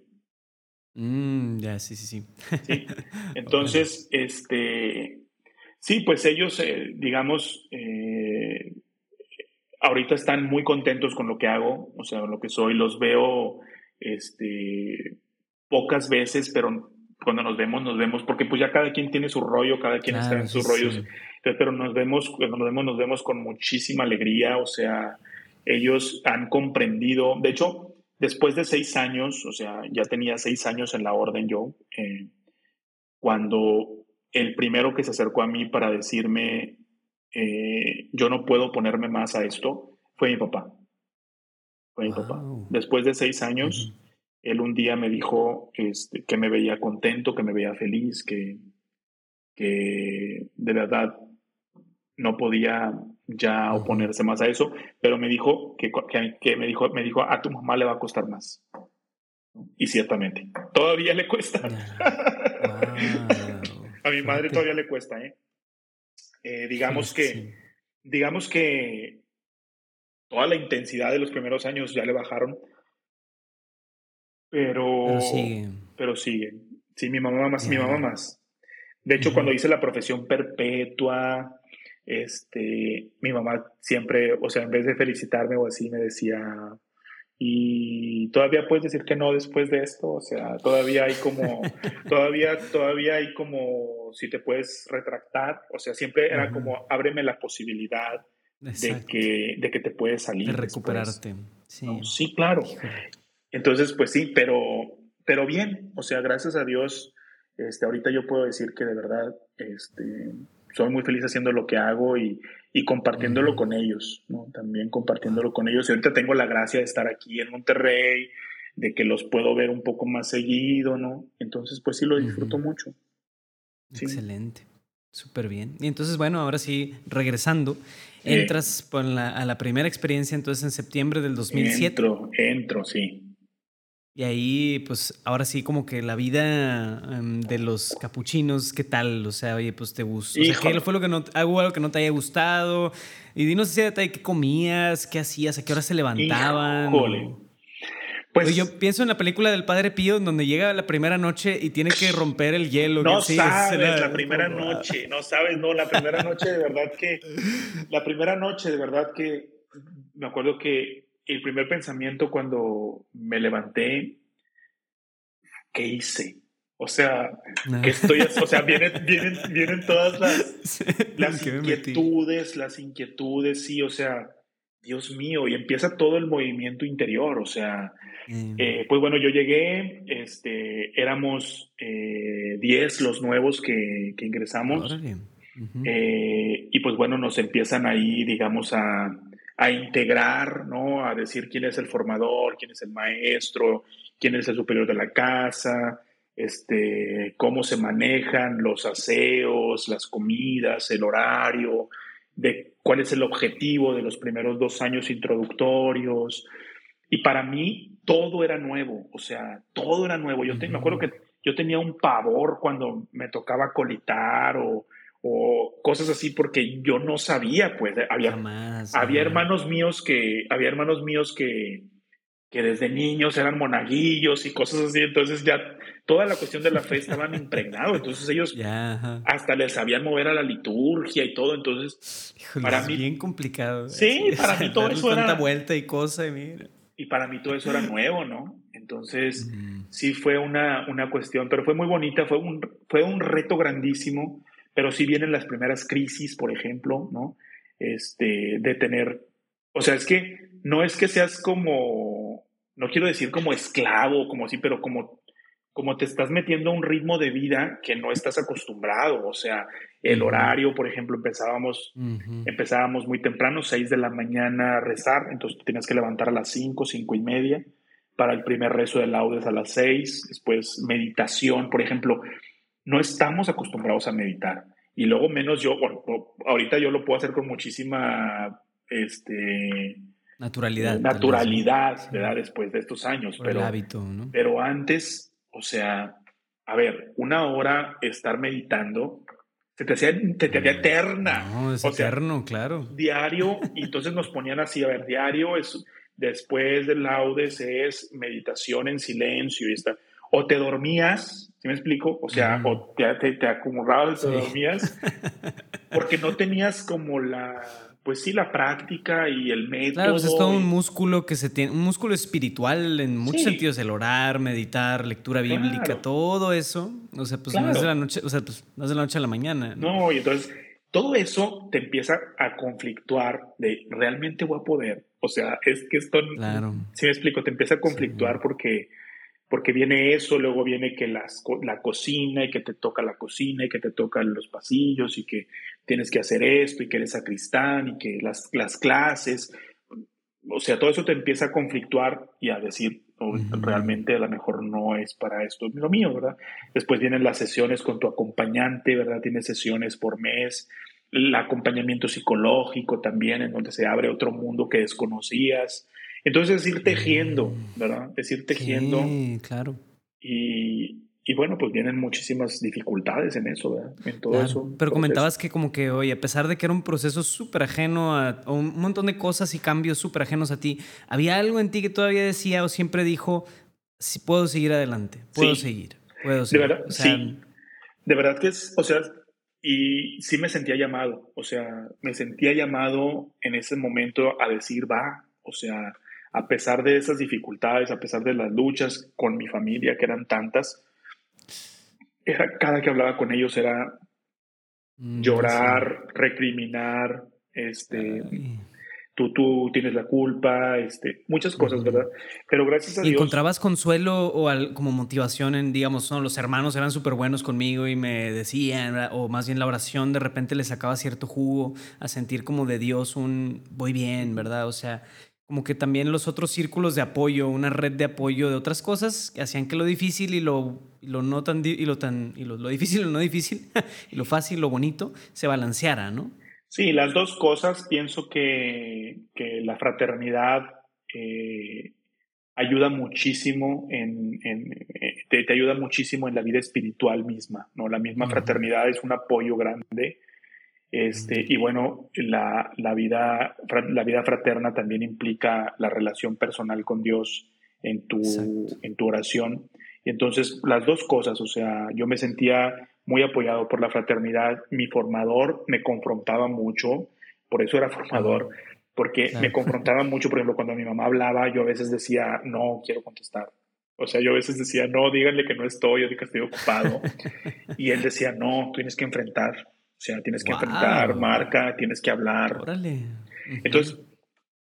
Mm, ya, sí, sí, sí. ¿sí? Entonces, este, sí, pues ellos, eh, digamos, eh, ahorita están muy contentos con lo que hago, o sea, lo que soy, los veo, este, pocas veces, pero cuando nos vemos, nos vemos, porque pues ya cada quien tiene su rollo, cada quien está Claro, en sus sí, rollos, pero nos vemos, cuando nos vemos, nos vemos con muchísima alegría, o sea, ellos han comprendido, de hecho, después de seis años, o sea, ya tenía seis años en la orden yo, eh, cuando el primero que se acercó a mí para decirme, eh, yo no puedo ponerme más a esto, fue mi papá. Fue mi papá. Después de seis años, él un día me dijo este, que me veía contento, que me veía feliz, que, que de verdad no podía ya oponerse más a eso, pero me dijo que, que, me dijo me dijo a tu mamá le va a costar más. Y ciertamente, todavía le cuesta. a mi madre todavía le cuesta, ¿eh? eh digamos que digamos que toda la intensidad de los primeros años ya le bajaron, pero pero sigue. Pero sigue. Sí, mi mamá más, mi mamá más. De hecho, cuando hice la profesión perpetua, este, mi mamá siempre, o sea, en vez de felicitarme o así, me decía, y todavía puedes decir que no después de esto, o sea, todavía hay como, todavía, todavía hay como, si te puedes retractar, o sea, siempre era como, ábreme la posibilidad de que, de que te puedes salir. De recuperarte. Sí. sí, claro. Entonces, pues sí, pero, pero bien, o sea, gracias a Dios, este, ahorita yo puedo decir que de verdad, este, soy muy feliz haciendo lo que hago y, y compartiéndolo con ellos, ¿no? También compartiéndolo con ellos. Y ahorita tengo la gracia de estar aquí en Monterrey, de que los puedo ver un poco más seguido, ¿no? Entonces, pues sí, lo disfruto mucho. Excelente. Súper bien. Y entonces, bueno, ahora sí, regresando, entras a la primera experiencia entonces en septiembre del 2007. Entro, entro, sí. Y ahí, pues, ahora sí, como que la vida em, de los capuchinos, ¿qué tal? O sea, oye, pues te gustó. O sea, ¿qué fue lo que no, algo que no te haya gustado? Y dinos ese detalle, ¿qué comías? ¿Qué hacías? ¿A qué hora se levantaban? Pues yo pienso en la película del Padre Pío, donde llega la primera noche y tiene que romper el hielo. No sabes, la, primera noche, no sabes, no, la primera noche de verdad que, la primera noche de verdad que, me acuerdo que el primer pensamiento cuando me levanté, ¿qué hice? O sea, que estoy, o sea, vienen, vienen, vienen todas las, las inquietudes, las inquietudes, sí, o sea, Dios mío, y empieza todo el movimiento interior, o sea, mm. eh, pues bueno, yo llegué, este, éramos 10 eh, los nuevos que, que ingresamos, eh, y pues bueno, nos empiezan ahí, digamos, a, a integrar, ¿no? A decir quién es el formador, quién es el maestro, quién es el superior de la casa, este, cómo se manejan los aseos, las comidas, el horario, de cuál es el objetivo de los primeros dos años introductorios. Y para mí todo era nuevo, o sea, todo era nuevo. Yo me acuerdo que yo tenía un pavor cuando me tocaba colitar o, o cosas así porque yo no sabía, pues había, había hermanos míos que, había hermanos míos que, que desde niños eran monaguillos y cosas así, entonces ya toda la cuestión de la fe estaban impregnados, entonces ellos hasta les sabían mover a la liturgia y todo, entonces para mí... Bien complicado. Sí, para mí todo eso era... vuelta y cosa, y para mí todo eso era nuevo, ¿no? Entonces, sí fue una, una cuestión, pero fue muy bonita, fue un, fue un reto grandísimo pero sí vienen las primeras crisis, por ejemplo, ¿no? Este, de tener, o sea, es que no es que seas como, no quiero decir como esclavo, como así, pero como, como te estás metiendo a un ritmo de vida que no estás acostumbrado, o sea, el horario, por ejemplo, empezábamos, empezábamos muy temprano, 6 de la mañana a rezar, entonces tenías que levantar a las 5, cinco y media, para el primer rezo de laudes a las 6, después meditación, por ejemplo, no estamos acostumbrados a meditar. Y luego menos yo, bueno, ahorita yo lo puedo hacer con muchísima este, naturalidad. Naturalidad, ¿verdad? Después de estos años. pero, el hábito, ¿no? Pero antes, o sea, a ver, una hora estar meditando se te hacía, eterna. No, es eterno, claro. Diario, y entonces nos ponían así, a ver, diario es, después del laudes es meditación en silencio y está o te dormías, ¿sí me explico? O sea, o te, te, te acumulabas, te dormías, porque no tenías como la, pues sí, la práctica y el método. Claro, pues es todo un músculo que se tiene, un músculo espiritual en muchos sentidos, el orar, meditar, lectura bíblica, todo eso. O sea, pues no es de la noche, o sea, pues no es de la noche a la mañana. ¿no? no, y entonces todo eso te empieza a conflictuar de realmente voy a poder, O sea, es que esto, claro. si me explico, te empieza a conflictuar porque, porque viene eso, luego viene que las, la cocina y que te toca la cocina y que te tocan los pasillos y que tienes que hacer esto y que eres sacristán y que las, las clases, o sea, todo eso te empieza a conflictuar y a decir, realmente a lo mejor no es para esto lo mío, ¿verdad? Después vienen las sesiones con tu acompañante, ¿verdad? Tienes sesiones por mes, el acompañamiento psicológico también, en donde se abre otro mundo que desconocías. Entonces es ir tejiendo, ¿verdad? Es ir tejiendo. Sí, claro. Y, y bueno, pues vienen muchísimas dificultades en eso, ¿verdad? En todo eso. Pero comentabas que como que, oye, a pesar de que era un proceso súper ajeno a, un montón de cosas y cambios súper ajenos a ti, ¿había algo en ti que todavía decía o siempre dijo, si puedo seguir adelante, puedo seguir, puedo seguir? De verdad, sí. De verdad que es, o sea, y sí me sentía llamado, o sea, me sentía llamado en ese momento a decir, va, o sea, a pesar de esas dificultades, a pesar de las luchas con mi familia, que eran tantas, era, cada que hablaba con ellos era mm, llorar, recriminar, este, tú, tú tienes la culpa, este, muchas cosas, ¿verdad? Pero gracias a Dios. ¿Encontrabas consuelo o como motivación en, digamos, no, los hermanos eran súper buenos conmigo y me decían, o más bien la oración de repente le sacaba cierto jugo a sentir como de Dios un voy bien, ¿verdad? O sea, como que también los otros círculos de apoyo, una red de apoyo de otras cosas que hacían que lo difícil y lo, lo no tan y lo tan y lo, difícil y lo no difícil y lo fácil, lo bonito se balanceara, ¿no? Sí, las dos cosas pienso que, que la fraternidad eh, ayuda muchísimo en, eh, te, te, ayuda muchísimo en la vida espiritual misma, ¿no? La misma fraternidad es un apoyo grande este, y bueno, la, la, vida, la vida fraterna también implica la relación personal con Dios en tu, en tu oración. Y entonces las dos cosas, o sea, yo me sentía muy apoyado por la fraternidad, mi formador me confrontaba mucho, por eso era formador, porque me confrontaba mucho, por ejemplo, cuando mi mamá hablaba, yo a veces decía, no, quiero contestar. O sea, yo a veces decía, no, díganle que no estoy, o que estoy ocupado. y él decía, no, tienes que enfrentar. O sea, tienes que enfrentar marca, tienes que hablar. Órale. Entonces,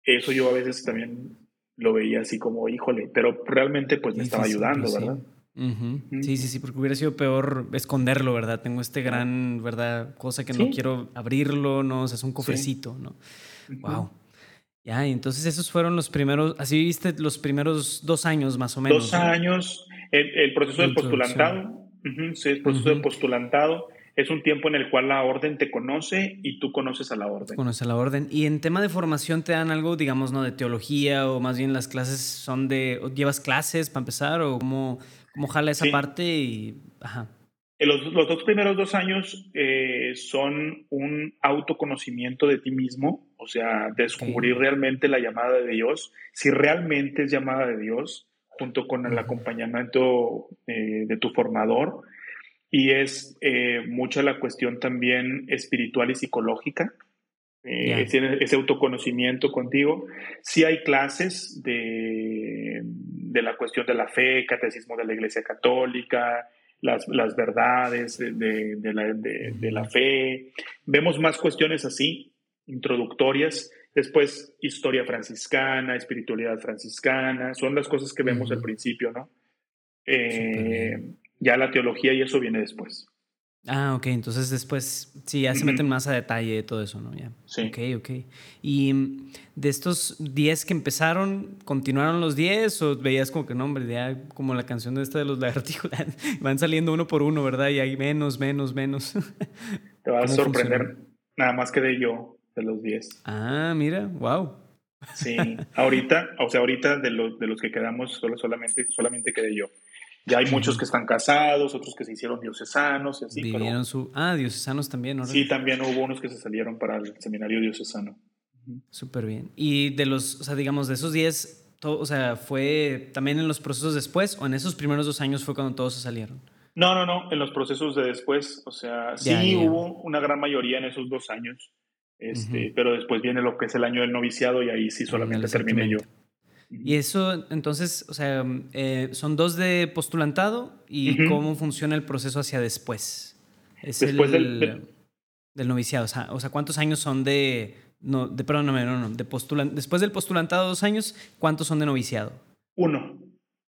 eso yo a veces también lo veía así como, híjole, pero realmente pues me estaba ayudando, ¿verdad? Sí. sí, sí, porque hubiera sido peor esconderlo, ¿verdad? Tengo este gran, ¿verdad? Cosa que no quiero abrirlo, ¿no? O sea, es un cofrecito, ¿no? Wow. Ya, y entonces esos fueron los primeros, así viste los primeros dos años más o menos. Dos años, el, proceso de postulantado, sí, el proceso de postulantado es un tiempo en el cual la orden te conoce y tú conoces a la orden. Conoces a la orden. Y en tema de formación te dan algo, digamos, ¿no? De teología o más bien las clases son de... ¿Llevas clases para empezar o cómo, cómo jala esa parte? Y, ajá. Los, los, dos primeros dos años eh, son un autoconocimiento de ti mismo, o sea, descubrir realmente la llamada de Dios, si realmente es llamada de Dios, junto con el acompañamiento eh, de tu formador y es eh, mucha la cuestión también espiritual y psicológica, eh, ese, autoconocimiento contigo. Sí hay clases de, de, la cuestión de la fe, catecismo de la Iglesia Católica, las, las verdades de, de, la, de, la, fe. Vemos más cuestiones así, introductorias. Después, historia franciscana, espiritualidad franciscana, son las cosas que vemos al principio, ¿no? Eh, ya la teología y eso viene después. Ah, ok, entonces después, sí, ya se meten más a detalle de todo eso, ¿no? Ya. Sí. Ok, ok. Y mm, de estos 10 que empezaron, ¿continuaron los 10 o veías como que no, hombre, ya como la canción de esta de los lagartijos, van saliendo uno por uno, ¿verdad? Y hay menos, menos, menos. Te vas a sorprender, nada más quedé yo de los 10. Ah, mira, wow. Sí, ahorita, o sea, ahorita de los, de los que quedamos, solo, solamente, solamente quedé yo. Ya hay muchos que están casados, otros que se hicieron diocesanos y así. Vivieron su... Ah, diocesanos también, ¿no? Sí, también hubo unos que se salieron para el seminario diocesano. Súper bien. Y de los, o sea, digamos, de esos 10, o sea, ¿fue también en los procesos después o en esos primeros dos años fue cuando todos se salieron? No, no, no, en los procesos de después, o sea, sí hubo una gran mayoría en esos dos años, este, pero después viene lo que es el año del noviciado y ahí sí solamente terminé yo. Y eso, entonces, o sea, eh, son dos de postulantado y cómo funciona el proceso hacia después. Es después del, del, noviciado. O sea, ¿cuántos años son de No, de, perdóname, no, no. De postulan, después del postulantado dos años, ¿cuántos son de noviciado? Uno.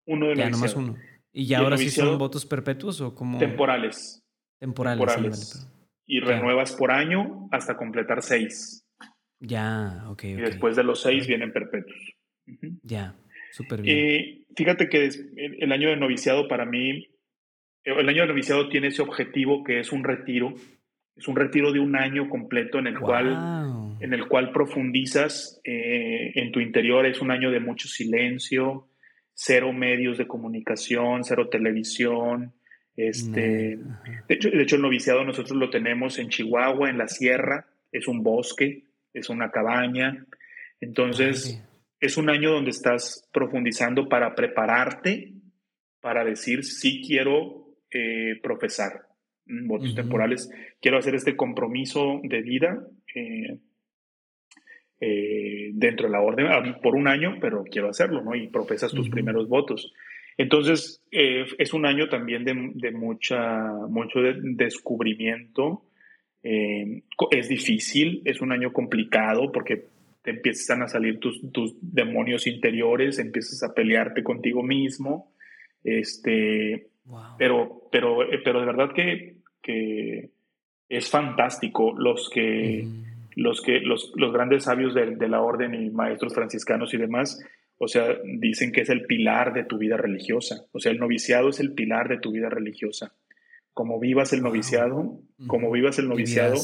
Uno de ya, noviciado. nomás uno. ¿Y ya ahora sí son votos perpetuos o como...? Temporales. Temporales. Temporales. y renuevas por año hasta completar seis. Ya, ok. Y después de los seis vienen perpetuos. Ya, súper bien. Y fíjate que el año de noviciado para mí, el año de noviciado tiene ese objetivo que es un retiro. Es un retiro de un año completo en el cual en el cual profundizas eh, en tu interior. Es un año de mucho silencio, cero medios de comunicación, cero televisión. Este, de, hecho, de hecho, el noviciado nosotros lo tenemos en Chihuahua, en la sierra. Es un bosque, es una cabaña. Entonces, es un año donde estás profundizando para prepararte para decir si quiero eh, profesar votos temporales, quiero hacer este compromiso de vida eh, eh, dentro de la orden ah, por un año, pero quiero hacerlo, ¿no? Y profesas tus primeros votos. Entonces, es un año también de, mucha, mucho descubrimiento. es difícil, es un año complicado porque te empiezan a salir tus, tus demonios interiores, empiezas a pelearte contigo mismo. Este, pero, pero, eh, pero de verdad que, que es fantástico los que, los, que los, los, grandes sabios de, de, la orden y maestros franciscanos y demás, o sea, dicen que es el pilar de tu vida religiosa. O sea, el noviciado es el pilar de tu vida religiosa. Como vivas el noviciado, como vivas el noviciado,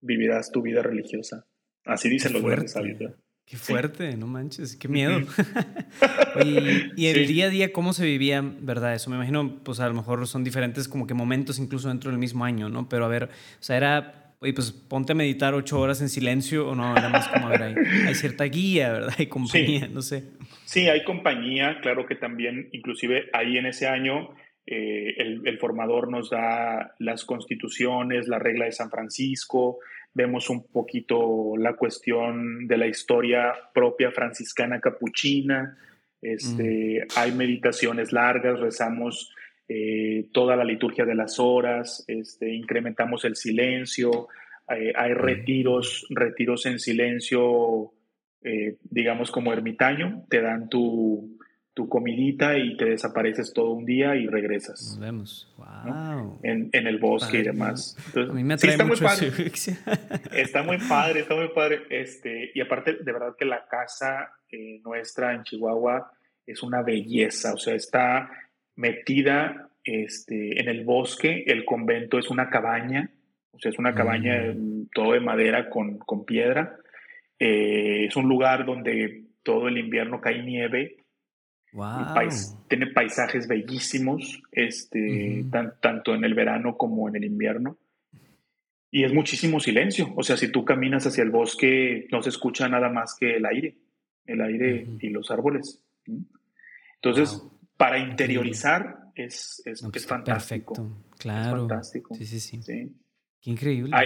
vivirás tu vida religiosa. Así dicen los grandes sabios. Qué fuerte, no manches, qué miedo. y el día a día, ¿cómo se vivía, verdad? Eso me imagino, pues a lo mejor son diferentes como que momentos incluso dentro del mismo año, ¿no? Pero a ver, o sea, era, oye, pues ponte a meditar ocho horas en silencio o no, era más como, a ver, hay, cierta guía, ¿verdad? Hay compañía, no sé. Sí, hay compañía, claro que también, inclusive ahí en ese año, eh, el, el formador nos da las constituciones, la regla de San Francisco, vemos un poquito la cuestión de la historia propia franciscana capuchina, este, mm. hay meditaciones largas, rezamos eh, toda la liturgia de las horas, este, incrementamos el silencio, eh, hay retiros, retiros en silencio, eh, digamos como ermitaño, te dan tu, tu comidita y te desapareces todo un día y regresas. Nos vemos. Wow. En, en, el bosque y demás. Entonces, a mí me atrae está mucho muy padre. está muy padre, está muy padre. Este, y aparte, de verdad que la casa eh, nuestra en Chihuahua es una belleza. O sea, está metida este, en el bosque. El convento es una cabaña. O sea, es una cabaña mm. todo de madera con, con piedra. Eh, es un lugar donde todo el invierno cae nieve tiene paisajes bellísimos, este, tanto en el verano como en el invierno. Y es muchísimo silencio. O sea, si tú caminas hacia el bosque, no se escucha nada más que el aire, el aire y los árboles. Entonces, para interiorizar es, es, pues, fantástico. Perfecto, claro. fantástico. Sí, sí, sí, Qué increíble.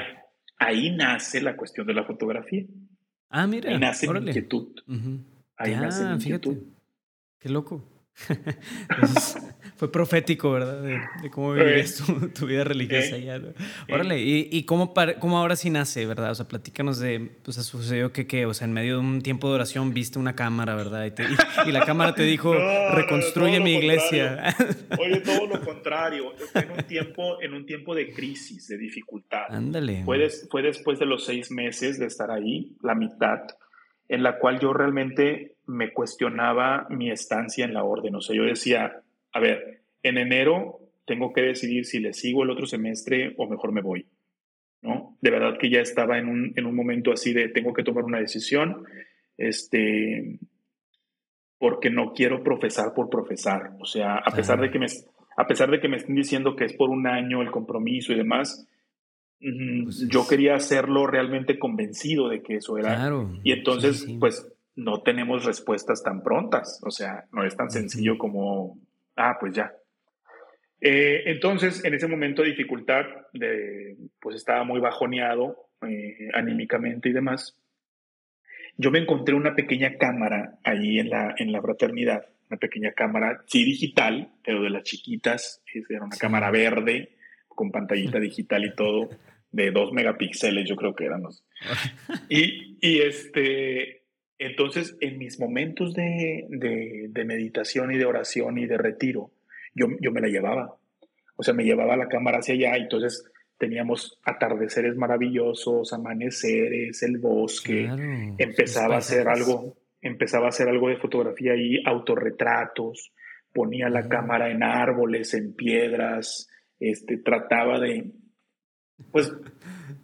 Ahí, nace la cuestión de la fotografía. Ah, mira. Ahí nace la inquietud. Ahí nace la inquietud. Qué loco. fue profético, ¿verdad? De, cómo vivías tu, vida religiosa ya. Órale, ¿y, y cómo, cómo, ahora sí nace, verdad? O sea, platícanos de, pues sucedió que, ¿qué? O sea, en medio de un tiempo de oración viste una cámara, ¿verdad? Y, la cámara te dijo, reconstruye mi iglesia. Oye, todo lo contrario. En un, tiempo, en un tiempo de crisis, de dificultad. Ándale. Fue, fue después de los seis meses de estar ahí, la mitad, en la cual yo realmente me cuestionaba mi estancia en la orden. O sea, yo decía, a ver, en enero tengo que decidir si le sigo el otro semestre o mejor me voy. ¿no? De verdad que ya estaba en un, en un momento así de tengo que tomar una decisión, este, porque no quiero profesar por profesar. O sea, a pesar, de que me, a pesar de que me estén diciendo que es por un año el compromiso y demás, pues yo quería hacerlo realmente convencido de que eso era. Claro. Y entonces, pues no tenemos respuestas tan prontas. O sea, no es tan sencillo como, ah, pues ya. Eh, entonces, en ese momento de dificultad, de, pues estaba muy bajoneado eh, anímicamente y demás. Yo me encontré una pequeña cámara ahí en la, en la fraternidad, una pequeña cámara, sí digital, pero de las chiquitas, era una cámara verde, con pantallita digital y todo, de dos megapíxeles, yo creo que éramos. y, y este, entonces, en mis momentos de, de, meditación y de oración y de retiro, yo, yo me la llevaba. O sea, me llevaba la cámara hacia allá y entonces teníamos atardeceres maravillosos, amaneceres, el bosque, empezaba a hacer algo, empezaba a hacer algo de fotografía ahí, autorretratos, ponía la cámara en árboles, en piedras, este, trataba de, pues,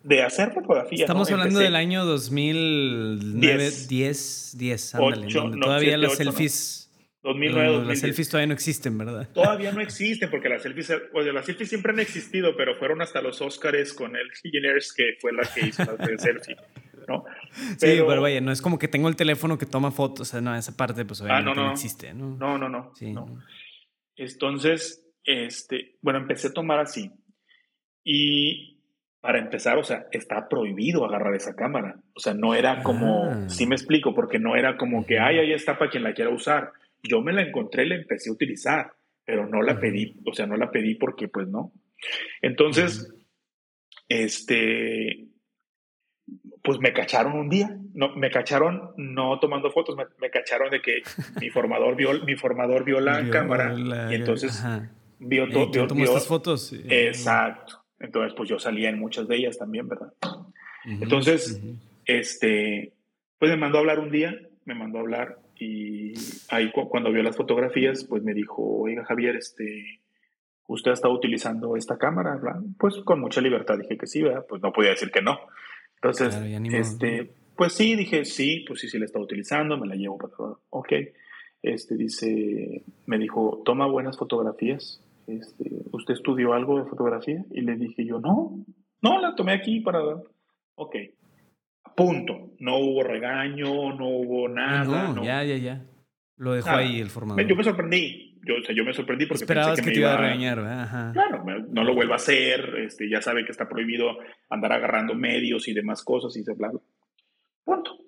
de hacer fotografía. Estamos hablando del año 2009, 10, 10, ándale. todavía las selfies... 2009, Las selfies todavía no existen, ¿verdad? Todavía no existen, porque las selfies, oye, las selfies siempre han existido, pero fueron hasta los Oscars con el Millionaires, que fue la que hizo las selfie, ¿no? sí, pero vaya, no es como que tengo el teléfono que toma fotos, o sea, no, esa parte, pues obviamente ah, no, no, no, existe, ¿no? No, no, no. Sí, no. Entonces, este, bueno, empecé a tomar así. Y para empezar, o sea, está prohibido agarrar esa cámara. O sea, no era como, ah. sí me explico, porque no era como que, ay, ahí está para quien la quiera usar. Yo me la encontré y la empecé a utilizar, pero no la pedí, o sea, no la pedí porque pues no. Entonces, este, pues me cacharon un día, no, me cacharon no tomando fotos, me, cacharon de que mi formador vio, mi formador vio la cámara y entonces vio todo. estas fotos. Exacto. Entonces, pues yo salía en muchas de ellas también, ¿verdad? Entonces, este, pues me mandó a hablar un día, me mandó a hablar y ahí cuando vio las fotografías, pues me dijo, oiga Javier, este, ¿usted ha estado utilizando esta cámara? Pues con mucha libertad dije que sí, ¿verdad? Pues no podía decir que no. Entonces, este, pues sí, dije sí, pues sí, sí la estado utilizando, me la llevo para todo. Ok. Este dice, me dijo, toma buenas fotografías. Este, ¿Usted estudió algo de fotografía? Y le dije yo, no, no, la tomé aquí para... Ok. Punto. No hubo regaño, no hubo nada. No, ya, ya, ya. Lo dejó ahí el formador. Yo me sorprendí. Yo, o sea, yo me sorprendí porque Esperabas pensé que, me te iba a regañar, Ajá. Claro, no lo vuelva a hacer. Este, ya sabe que está prohibido andar agarrando medios y demás cosas y se bla, Punto.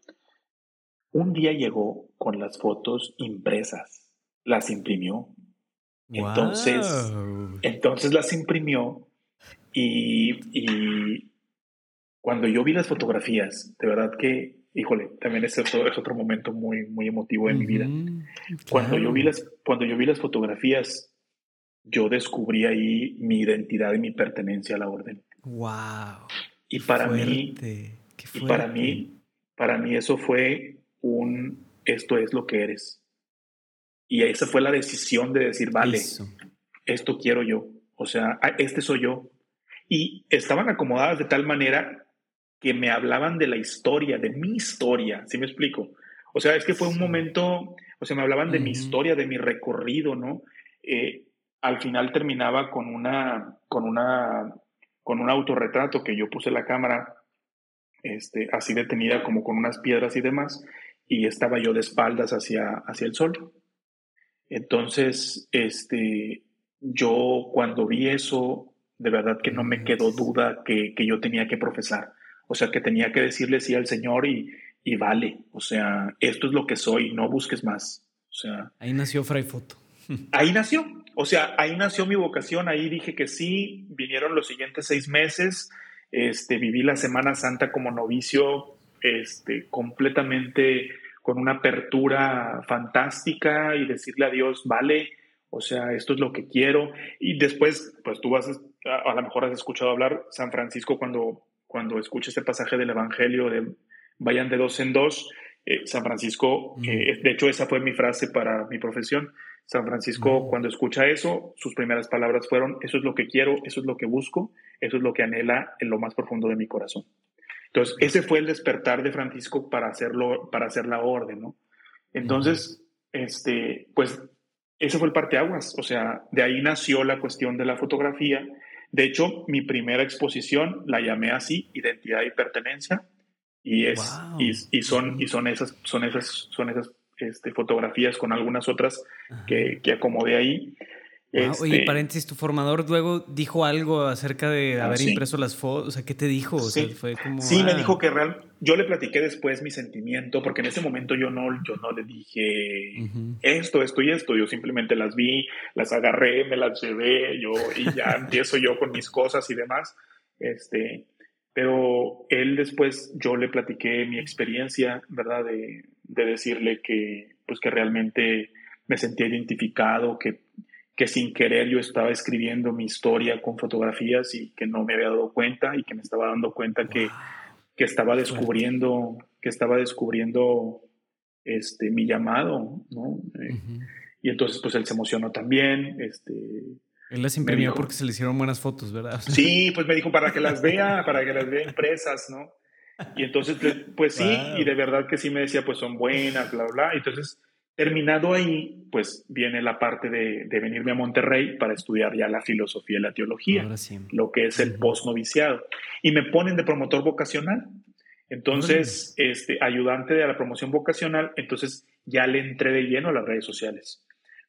Un día llegó con las fotos impresas. Las imprimió. Entonces, entonces las imprimió y, y, cuando yo vi las fotografías, de verdad que, híjole, también es otro, es otro momento muy, muy emotivo en mi vida. Cuando, yo vi las, cuando yo vi las fotografías, yo descubrí ahí mi identidad y mi pertenencia a la orden. ¡Wow! Y para mí, y para mí, para mí eso fue un, esto es lo que eres. Y esa fue la decisión de decir, vale, esto quiero yo. O sea, ah, este soy yo. Y estaban acomodadas de tal manera que me hablaban de la historia, de mi historia, ¿sí me explico? O sea, es que fue un momento, o sea, me hablaban de mi historia, de mi recorrido, ¿no? Eh, al final terminaba con una, con una, con un autorretrato que yo puse la cámara, este, así detenida como con unas piedras y demás, y estaba yo de espaldas hacia, hacia el sol. Entonces, este, yo cuando vi eso, de verdad que no me quedó duda que, que yo tenía que profesar. O sea, que tenía que decirle sí al Señor y, y vale. O sea, esto es lo que soy, no busques más. O sea. Ahí nació Fray Foto. Ahí nació. O sea, ahí nació mi vocación. Ahí dije que sí. Vinieron los siguientes seis meses. Este, viví la Semana Santa como novicio, este, completamente con una apertura fantástica y decirle a Dios, vale, o sea, esto es lo que quiero. Y después, pues tú vas, a, a lo mejor has escuchado hablar San Francisco cuando, cuando escucha este pasaje del Evangelio de vayan de dos en dos. Eh, San Francisco, eh, de hecho esa fue mi frase para mi profesión. San Francisco, cuando escucha eso, sus primeras palabras fueron, eso es lo que quiero, eso es lo que busco, eso es lo que anhela en lo más profundo de mi corazón. Entonces, ese fue el despertar de Francisco para hacerlo, para hacer la orden, ¿no? Entonces, este, pues, ese fue el parteaguas, o sea, de ahí nació la cuestión de la fotografía. De hecho, mi primera exposición la llamé así, Identidad y Pertenencia, y es, y, son, y son esas, son esas, son esas este, fotografías con algunas otras que, que acomodé ahí. Oye, este paréntesis, tu formador luego dijo algo acerca de ah, haber impreso las fotos. O sea, ¿qué te dijo? sí, fue como, sí me ah. dijo que real. Yo le platiqué después mi sentimiento, porque en ese momento yo no, yo no le dije esto, esto y esto. Yo simplemente las vi, las agarré, me las llevé, yo y ya empiezo yo con mis cosas y demás. Este, Pero él después, yo le platiqué mi experiencia, ¿verdad? De, de decirle que, pues que realmente me sentía identificado, que, que sin querer yo estaba escribiendo mi historia con fotografías y que no me había dado cuenta y que me estaba dando cuenta que, que estaba descubriendo, que estaba descubriendo este, mi llamado, ¿no? Eh, y entonces, pues él se emocionó también, este... Él las imprimió porque se le hicieron buenas fotos, ¿verdad? Sí, pues me dijo para que las vea, para que las vea impresas, ¿no? Y entonces, pues, pues sí, y de verdad que sí me decía, pues son buenas, bla, bla. Entonces, terminado ahí, pues viene la parte de, de venirme a Monterrey para estudiar ya la filosofía y la teología, lo que es el post-noviciado. Y me ponen de promotor vocacional. Entonces, este, ayudante de la promoción vocacional, entonces ya le entré de lleno a las redes sociales.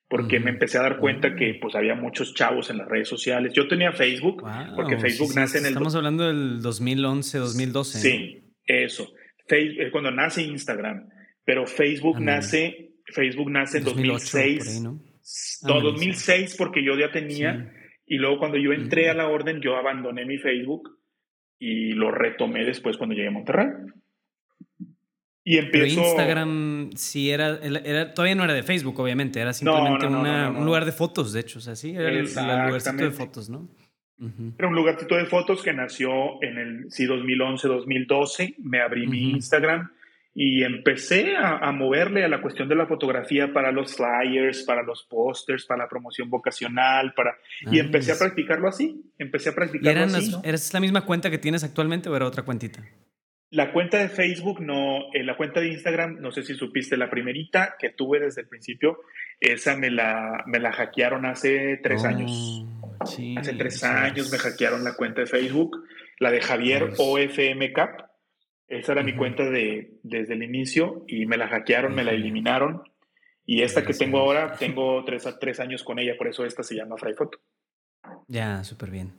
Porque me empecé a dar cuenta que pues había muchos chavos en las redes sociales. Yo tenía Facebook, porque Facebook nace en el... Estamos hablando del 2011, 2012. Sí, eso. Facebook, cuando nace Instagram. Pero Facebook nace, Facebook nace en 2006. ¿no? 2006 porque yo ya tenía... Y luego cuando yo entré a la orden, yo abandoné mi Facebook y lo retomé después cuando llegué a Monterrey. Y empezó... Pero Instagram sí era, era, todavía no era de Facebook, obviamente, era simplemente un lugar de fotos, de hecho, o sea, sí, era el, lugarcito de fotos, ¿no? Era un lugarcito de fotos que nació en el sí, 2011, 2012, me abrí mi Instagram y empecé a, a, moverle a la cuestión de la fotografía para los flyers, para los pósters, para la promoción vocacional, para y empecé a practicarlo así, empecé a practicarlo así. ¿no? ¿Eres la misma cuenta que tienes actualmente o era otra cuentita? La cuenta de Facebook no, eh, la cuenta de Instagram, no sé si supiste, la primerita que tuve desde el principio, esa me la, me la hackearon hace tres oh, años. hace tres años me hackearon la cuenta de Facebook, la de Javier OFM Cap. Esa era mi cuenta de, desde el inicio y me la hackearon, me la eliminaron. Y esta que tengo ahora, tengo tres, tres años con ella, por eso esta se llama Frayfoto. Ya, súper bien.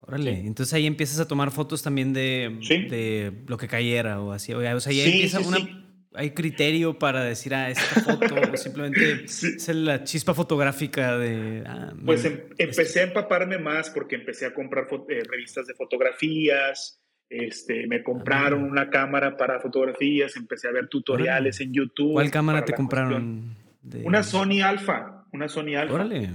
Órale, entonces ahí empiezas a tomar fotos también de, de lo que cayera o así. O sea, ahí empieza una. ¿Hay criterio para decir, ah, esta foto o simplemente es la chispa fotográfica de... Ah, pues em, empecé a empaparme más porque empecé a comprar eh, revistas de fotografías, este, me compraron una cámara para fotografías, empecé a ver tutoriales en YouTube. ¿Cuál cámara te compraron? Una Sony Alpha, una Sony Alpha. Órale.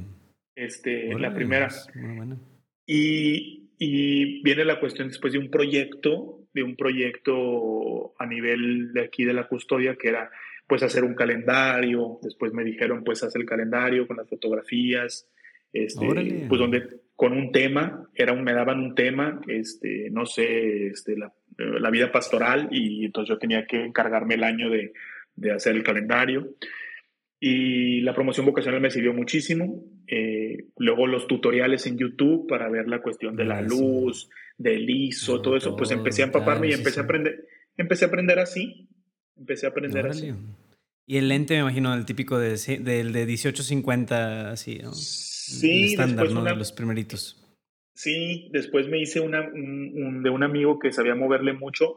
Este, la primera. Muy buena. Y, y, viene la cuestión después de un proyecto, de un proyecto a nivel de aquí de la custodia, que era pues hacer un calendario, después me dijeron pues hacer el calendario con las fotografías, este, pues donde con un tema, era un, me daban un tema, este, no sé, este, la, la vida pastoral y entonces yo tenía que encargarme el año de, de hacer el calendario. Y la promoción vocacional me sirvió muchísimo. Eh, luego los tutoriales en YouTube para ver la cuestión de la luz, del ISO, todo eso, pues empecé a empaparme y empecé a aprender, empecé a aprender así, empecé a aprender así. Y el lente, me imagino, el típico de, del de 1850, así, ¿no? Sí, el estándar, ¿no? de los primeritos. Sí, después me hice una, de un amigo que sabía moverle mucho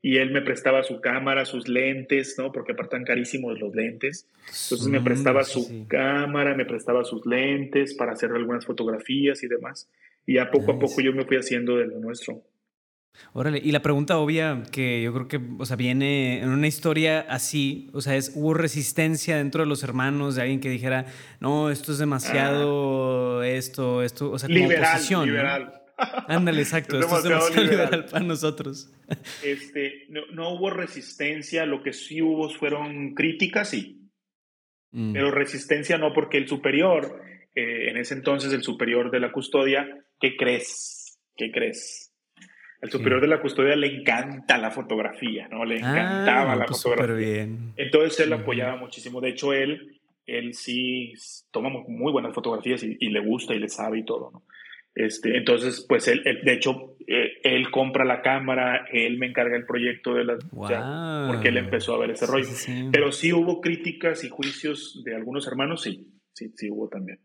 y él me prestaba su cámara, sus lentes, ¿no? Porque aparte están carísimos los lentes. Entonces me prestaba su cámara, me prestaba sus lentes para hacer algunas fotografías y demás. Y a poco a poco yo me fui haciendo de lo nuestro. Órale, y la pregunta obvia que yo creo que, o sea, viene en una historia así, o sea, es, ¿hubo resistencia dentro de los hermanos de alguien que dijera, no, esto es demasiado, ah. esto, esto, o sea, como liberal, Liberal. Ándale, exacto. Esto es demasiado liberal. para nosotros. Este, no, hubo resistencia, lo que sí hubo fueron críticas, sí. Mm. Pero resistencia no, porque el superior, eh, en ese entonces el superior de la custodia, ¿qué crees? ¿Qué crees? Al superior de la custodia le encanta la fotografía, ¿no? Le ah, encantaba la pues fotografía. Bien. Entonces él apoyaba muchísimo. De hecho, él, él sí toma muy buenas fotografías y, y le gusta y le sabe y todo, ¿no? Este, entonces, pues él, de hecho, eh, él, compra la cámara, él me encarga el proyecto de la... porque él empezó a ver ese rollo. Pero sí hubo críticas y juicios de algunos hermanos, sí, sí, sí hubo también.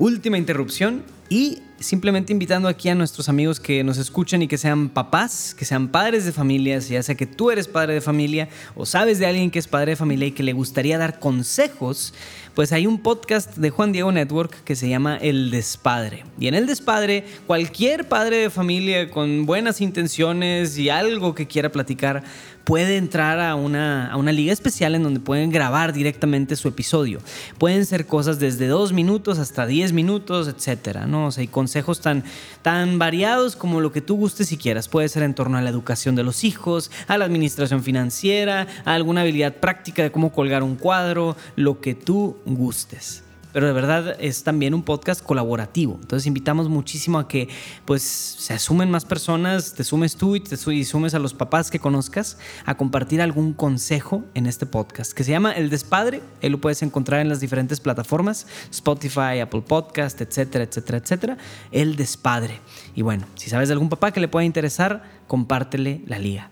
Última interrupción y simplemente invitando aquí a nuestros amigos que nos escuchen y que sean papás, que sean padres de familia, ya sea que tú eres padre de familia o sabes de alguien que es padre de familia y que le gustaría dar consejos pues hay un podcast de Juan Diego Network que se llama El Despadre. Y en El Despadre, cualquier padre de familia con buenas intenciones y algo que quiera platicar, puede entrar a una, a una liga especial en donde pueden grabar directamente su episodio. Pueden ser cosas desde dos minutos hasta diez minutos, etcétera, ¿no? Hay consejos tan, tan variados como lo que tú gustes y quieras. Puede ser en torno a la educación de los hijos, a la administración financiera, a alguna habilidad práctica de cómo colgar un cuadro, lo que tú gustes pero de verdad es también un podcast colaborativo. Entonces invitamos muchísimo a que pues se asumen más personas, te sumes tú y te sumes a los papás que conozcas a compartir algún consejo en este podcast que se llama El Despadre. Él lo puedes encontrar en las diferentes plataformas, Spotify, Apple Podcast, etcétera, etcétera, etcétera. El Despadre. Y bueno, si sabes de algún papá que le pueda interesar, compártele la liga.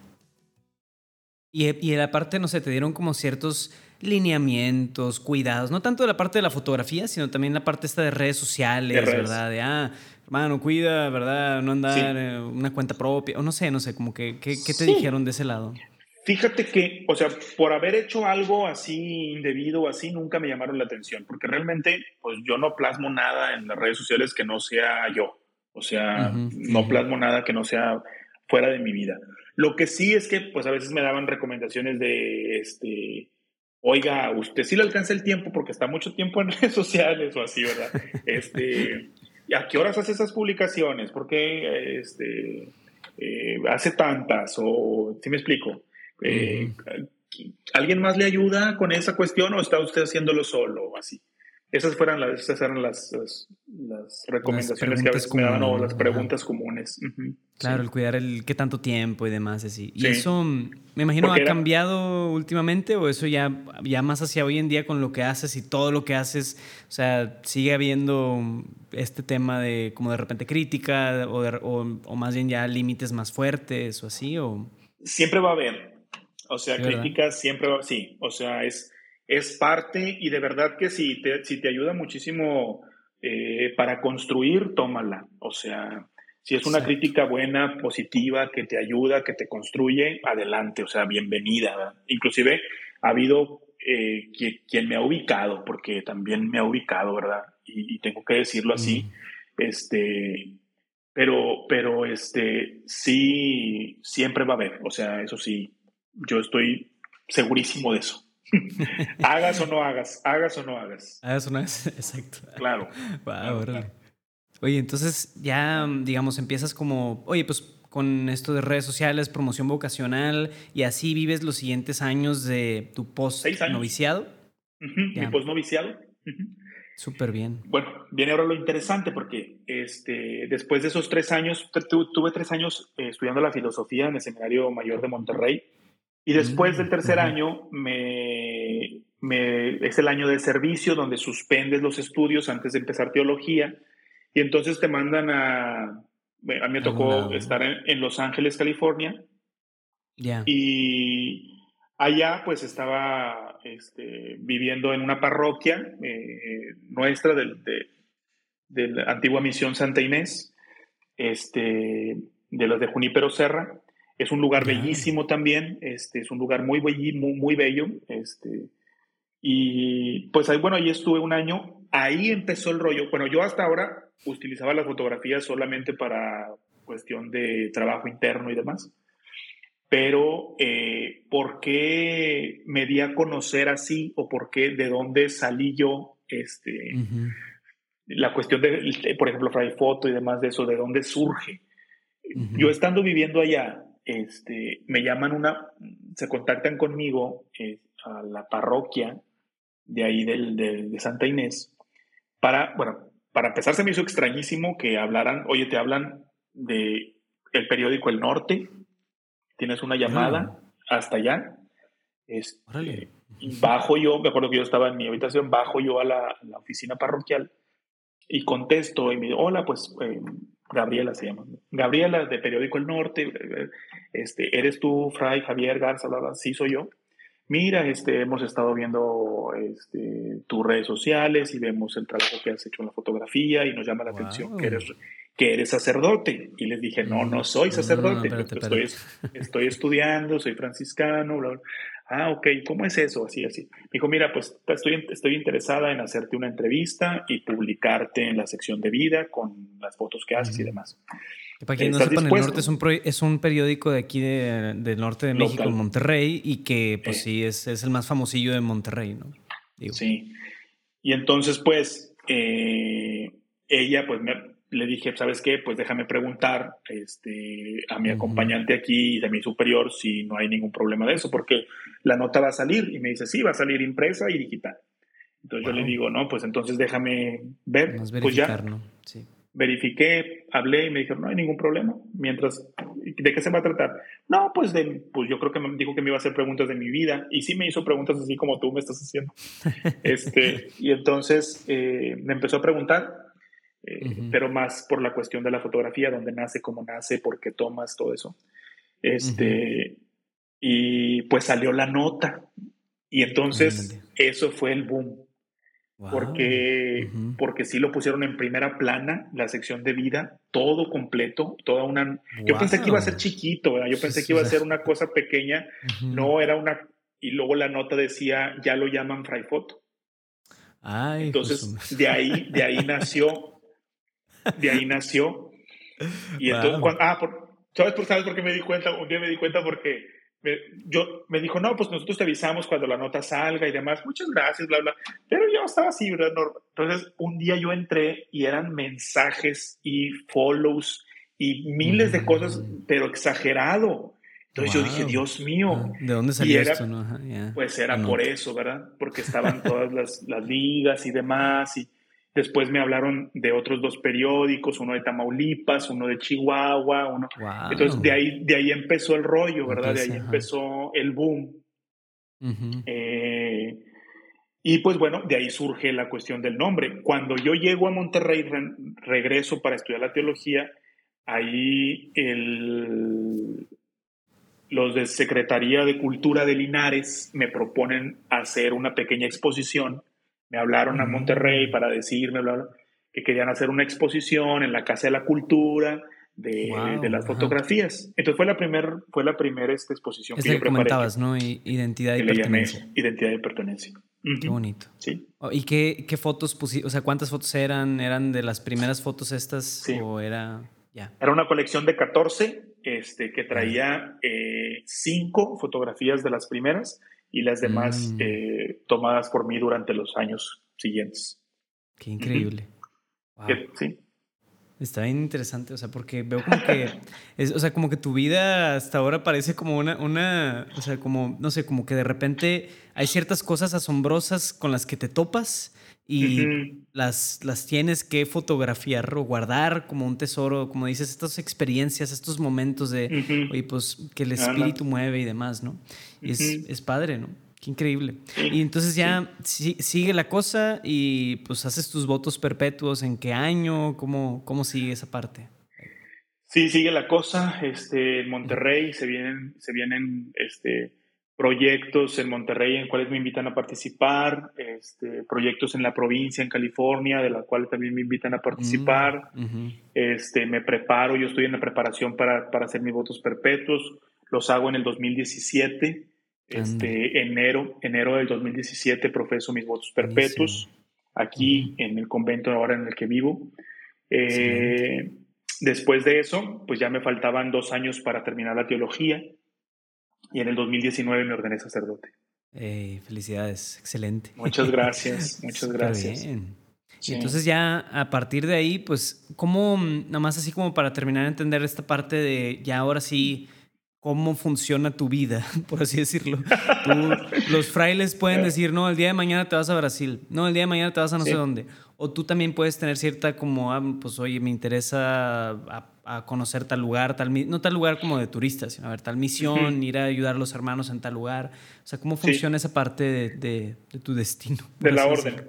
Y, y aparte, no sé, te dieron como ciertos lineamientos, cuidados, no tanto de la parte de la fotografía, sino también la parte esta de redes sociales, ¿verdad? De, ah, hermano, cuida, ¿verdad? No andar en una cuenta propia, o no sé, no sé, como que, ¿qué, te dijeron de ese lado? Fíjate que, o sea, por haber hecho algo así indebido así, nunca me llamaron la atención, porque realmente, pues yo no plasmo nada en las redes sociales que no sea yo, o sea, no plasmo nada que no sea fuera de mi vida. Lo que sí es que, pues a veces me daban recomendaciones de, este, oiga, usted sí le alcanza el tiempo porque está mucho tiempo en redes sociales o así, ¿verdad? Este, ¿A qué horas hace esas publicaciones? ¿Por qué este, eh, hace tantas? O, ¿sí me explico? Eh, ¿Alguien más le ayuda con esa cuestión o está usted haciéndolo solo o así? Esas, fueran las, esas eran las, las, recomendaciones que a veces me daban o las preguntas comunes. claro, el cuidar el qué tanto tiempo y demás así. ¿Y eso, me imagino, ha cambiado últimamente o eso ya, ya más hacia hoy en día con lo que haces y todo lo que haces? O sea, ¿sigue habiendo este tema de como de repente crítica o, o, más bien ya límites más fuertes o así? O... Siempre va a haber. O sea, críticas siempre va Sí, o sea, es es parte y de verdad que si te, si te ayuda muchísimo eh, para construir, tómala. O sea, si es una crítica buena, positiva, que te ayuda, que te construye, adelante, o sea, bienvenida. Inclusive ha habido eh, quien, me ha ubicado, porque también me ha ubicado, ¿verdad? Y, tengo que decirlo así. Este, pero, pero este, sí, siempre va a haber, o sea, eso sí, yo estoy segurísimo de eso. hagas o no hagas, hagas o no hagas. Hagas o no hagas, exacto. Claro. Oye, entonces ya, digamos, empiezas como, oye, pues con esto de redes sociales, promoción vocacional, y así vives los siguientes años de tu post-noviciado. Mi post-noviciado. Súper bien. Bueno, viene ahora lo interesante porque este, después de esos tres años, tuve tres años eh, estudiando la filosofía en el Seminario Mayor de Monterrey y después del tercer año me, es el año de servicio donde suspendes los estudios antes de empezar teología y entonces te mandan a... A mí me tocó estar en, Los Ángeles, California. Y allá pues estaba este, viviendo en una parroquia eh, nuestra del, de, la antigua misión Santa Inés, este, de las de Junípero Serra. Es un lugar bellísimo también, este, es un lugar muy, muy, muy bello. Este, y pues ahí, bueno, ahí estuve un año, ahí empezó el rollo. Bueno, yo hasta ahora utilizaba las fotografías solamente para cuestión de trabajo interno y demás. Pero, eh, ¿por qué me di a conocer así o por qué, de dónde salí yo? Este, La cuestión de, por ejemplo, Fray Foto y demás de eso, ¿de dónde surge? Yo estando viviendo allá, este, me llaman una, se contactan conmigo eh, a la parroquia de ahí del, de, Santa Inés para, bueno, para empezar se me hizo extrañísimo que hablaran, oye, te hablan de el periódico El Norte, tienes una llamada hasta allá, este, bajo yo, me acuerdo que yo estaba en mi habitación, bajo yo a la, oficina parroquial y contesto y me digo, hola, pues eh, Gabriela se llama. Gabriela de Periódico El Norte, este, ¿eres tú, Fray Javier Garza? Sí, soy yo. mira, este, hemos estado viendo este, tus redes sociales y vemos el trabajo que has hecho en la fotografía y nos llama la atención que eres, que eres sacerdote. Y les dije, no, no soy sacerdote, Estoy, estoy, estudiando, soy franciscano, bla, bla. Ah, ok, ¿cómo es eso? Así, así. Me dijo, mira, pues estoy, estoy interesada en hacerte una entrevista y publicarte en la sección de vida con las fotos que haces y demás. Para quien no sepan, El Norte es un, es un periódico de aquí del norte de México, en Monterrey, y que pues sí, es, es, el más famosillo de Monterrey, ¿no? Sí. Y entonces, pues, eh, ella, pues, le dije, ¿sabes qué? Pues déjame preguntar este, a mi acompañante aquí y a mi superior si no hay ningún problema de eso, porque la nota va a salir. Y me dice, sí, va a salir impresa y digital. Entonces yo le digo, no, pues entonces déjame ver. pues ya. ¿no? Sí verifiqué, hablé y me dijeron, no hay ningún problema. Mientras, ¿de qué se va a tratar? No, pues, de, pues yo creo que me dijo que me iba a hacer preguntas de mi vida y sí me hizo preguntas así como tú me estás haciendo. este, y entonces eh, me empezó a preguntar, eh, pero más por la cuestión de la fotografía, dónde nace, cómo nace, por qué tomas, todo eso. Este, Y pues salió la nota. Y entonces eso fue el boom. Porque, porque sí lo pusieron en primera plana, la sección de vida, todo completo, toda una... Yo pensé que iba a ser chiquito, yo pensé que iba a ser una cosa pequeña, no era una... Y luego la nota decía, ya lo llaman Fray Foto. entonces, de ahí, de ahí nació, de ahí nació. Y entonces, ah, ¿sabes, por, ¿sabes por qué me di cuenta? Un día me di cuenta porque me, yo, me dijo, no, pues nosotros te avisamos cuando la nota salga y demás, muchas gracias, bla, bla. Pero yo estaba así, ¿verdad? Entonces, un día yo entré y eran mensajes y follows y miles de cosas, mm. pero exagerado. Entonces yo dije, Dios mío. Ah, ¿De dónde salió esto? No? Pues era por eso, ¿verdad? Porque estaban todas las, las ligas y demás. Y, Después me hablaron de otros dos periódicos, uno de Tamaulipas, uno de Chihuahua, uno. Entonces de ahí, de ahí empezó el rollo, ¿verdad? de ahí empezó el boom. Eh, y pues bueno, de ahí surge la cuestión del nombre. Cuando yo llego a Monterrey, regreso para estudiar la teología, ahí el, los de Secretaría de Cultura de Linares me proponen hacer una pequeña exposición me hablaron a Monterrey para decirme que querían hacer una exposición en la Casa de la Cultura de, las fotografías. Entonces fue la primera fue la primera esta exposición que, yo preparé. comentabas, ¿no? Identidad y pertenencia. Identidad y pertenencia. Qué bonito. Sí. Oh, ¿Y qué, qué fotos pusiste? O sea, ¿cuántas fotos eran? ¿Eran de las primeras fotos estas? ¿O era...? ya Era una colección de 14 este, que traía eh, cinco fotografías de las primeras y las demás mm. eh, tomadas por mí durante los años siguientes. Qué increíble. Sí. Está bien interesante, o sea, porque veo como que, es, o sea, como que tu vida hasta ahora parece como una, una, o sea, como, no sé, como que de repente hay ciertas cosas asombrosas con las que te topas y las, las tienes que fotografiar o guardar como un tesoro, como dices, estas experiencias, estos momentos de, oye, pues que el espíritu mueve y demás, ¿no? Y es, es, padre, ¿no? Qué increíble. Y entonces ya sigue la cosa y pues haces tus votos perpetuos, ¿en qué año? ¿Cómo, cómo sigue esa parte? Sí, sigue la cosa. Este, en Monterrey se vienen, se vienen este, proyectos en Monterrey en cuales me invitan a participar, este, proyectos en la provincia, en California, de la cual también me invitan a participar. Mm, este, me preparo, yo estoy en la preparación para, para, hacer mis votos perpetuos, los hago en el 2017, este, enero, enero del 2017 profeso mis votos perpetuos aquí en el convento ahora en el que vivo. Eh, después de eso, pues ya me faltaban dos años para terminar la teología y en el 2019 me ordené sacerdote. felicidades, excelente. Muchas gracias, muchas gracias. Y entonces ya a partir de ahí, pues, ¿cómo, nada más así como para terminar de entender esta parte de ya ahora sí, cómo funciona tu vida, por así decirlo? los frailes pueden decir, no, el día de mañana te vas a Brasil, no, el día de mañana te vas a no sé dónde. O tú también puedes tener cierta como, ah, pues, oye, me interesa a conocer tal lugar, tal, no tal lugar como de turistas, sino a ver, tal misión, ir a ayudar a los hermanos en tal lugar. O sea, ¿cómo funciona esa parte de, tu destino? De la orden.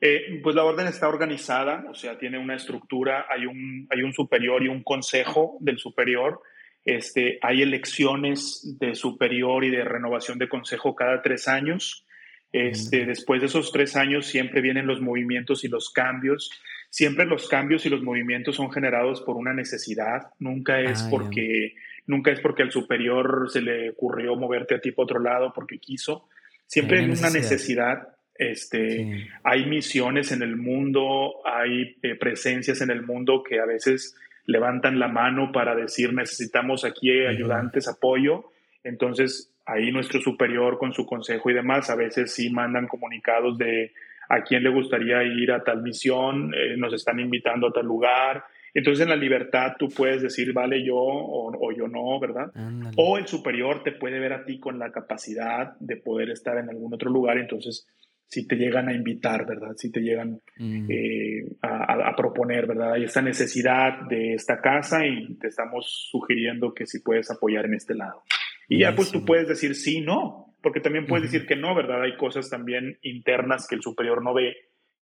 Eh, pues la orden está organizada, o sea, tiene una estructura, hay un, hay un superior y un consejo del superior. Este, hay elecciones de superior y de renovación de consejo cada tres años. Este, después de esos tres años siempre vienen los movimientos y los cambios. Siempre los cambios y los movimientos son generados por una necesidad. Nunca es ah, porque nunca es porque al superior se le ocurrió moverte a ti por otro lado porque quiso. Siempre hay una necesidad. Este, Hay misiones en el mundo, hay eh, presencias en el mundo que a veces levantan la mano para decir necesitamos aquí ayudantes, apoyo. Entonces, ahí nuestro superior con su consejo y demás, a veces sí mandan comunicados de a quién le gustaría ir a tal misión, eh, nos están invitando a tal lugar. Entonces en la libertad tú puedes decir, vale yo o, yo no, ¿verdad? O el superior te puede ver a ti con la capacidad de poder estar en algún otro lugar, entonces si te llegan a invitar, ¿verdad? Si te llegan mm. eh, a, proponer, ¿verdad? Hay esta necesidad de esta casa y te estamos sugiriendo que si puedes apoyar en este lado. Y ya pues tú puedes decir sí, no, porque también puedes decir que no, ¿verdad? Hay cosas también internas que el superior no ve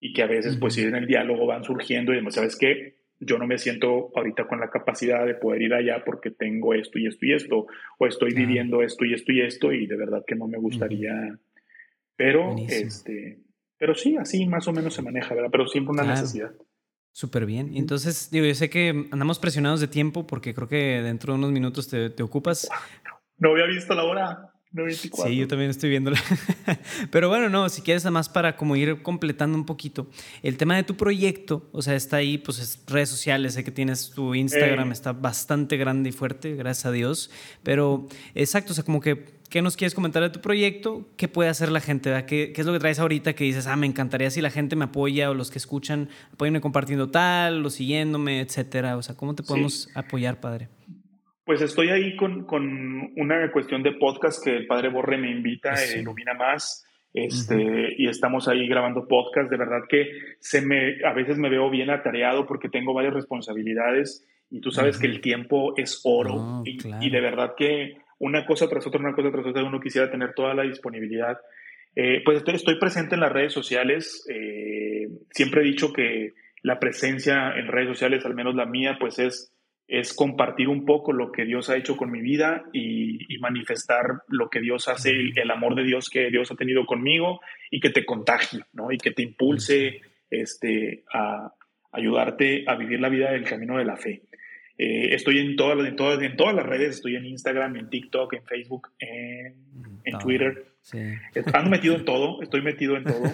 y que a veces pues si en el diálogo van surgiendo y demás, ¿sabes qué? Yo no me siento ahorita con la capacidad de poder ir allá porque tengo esto y esto y esto, o estoy viviendo esto y esto y esto y de verdad que no me gustaría pero, este, pero sí, así más o menos se maneja, ¿verdad? Pero siempre una necesidad. Súper bien. Entonces, digo, yo sé que andamos presionados de tiempo porque creo que dentro de unos minutos te, te ocupas. No había visto la hora. Sí, yo también estoy viéndola. Pero bueno, no, si quieres además para como ir completando un poquito, el tema de tu proyecto, o sea, está ahí, pues redes sociales, sé que tienes tu Instagram, está bastante grande y fuerte, gracias a Dios. Pero exacto, o sea, como que, ¿qué nos quieres comentar de tu proyecto? ¿Qué puede hacer la gente? ¿Qué, ¿Qué, es lo que traes ahorita que dices, ah, me encantaría si la gente me apoya o los que escuchan, apoyenme compartiendo tal, o siguiéndome, etcétera? O sea, ¿cómo te podemos apoyar, padre? Pues estoy ahí con, con, una cuestión de podcast que el padre Borre me invita, sí. Ilumina Más, este, y estamos ahí grabando podcast. De verdad que se me, a veces me veo bien atareado porque tengo varias responsabilidades y tú sabes que el tiempo es oro y, de verdad que una cosa tras otra, una cosa tras otra, uno quisiera tener toda la disponibilidad. Eh, pues estoy, estoy, presente en las redes sociales. Eh, siempre he dicho que la presencia en redes sociales, al menos la mía, pues es es compartir un poco lo que Dios ha hecho con mi vida y, manifestar lo que Dios hace, el, amor de Dios que Dios ha tenido conmigo y que te contagie, ¿no? Y que te impulse este, a ayudarte a vivir la vida del camino de la fe. Eh, estoy en todas, en, todas, en todas las redes, estoy en Instagram, en TikTok, en Facebook, en, en Twitter. Sí. Ando metido en todo, estoy metido en todo.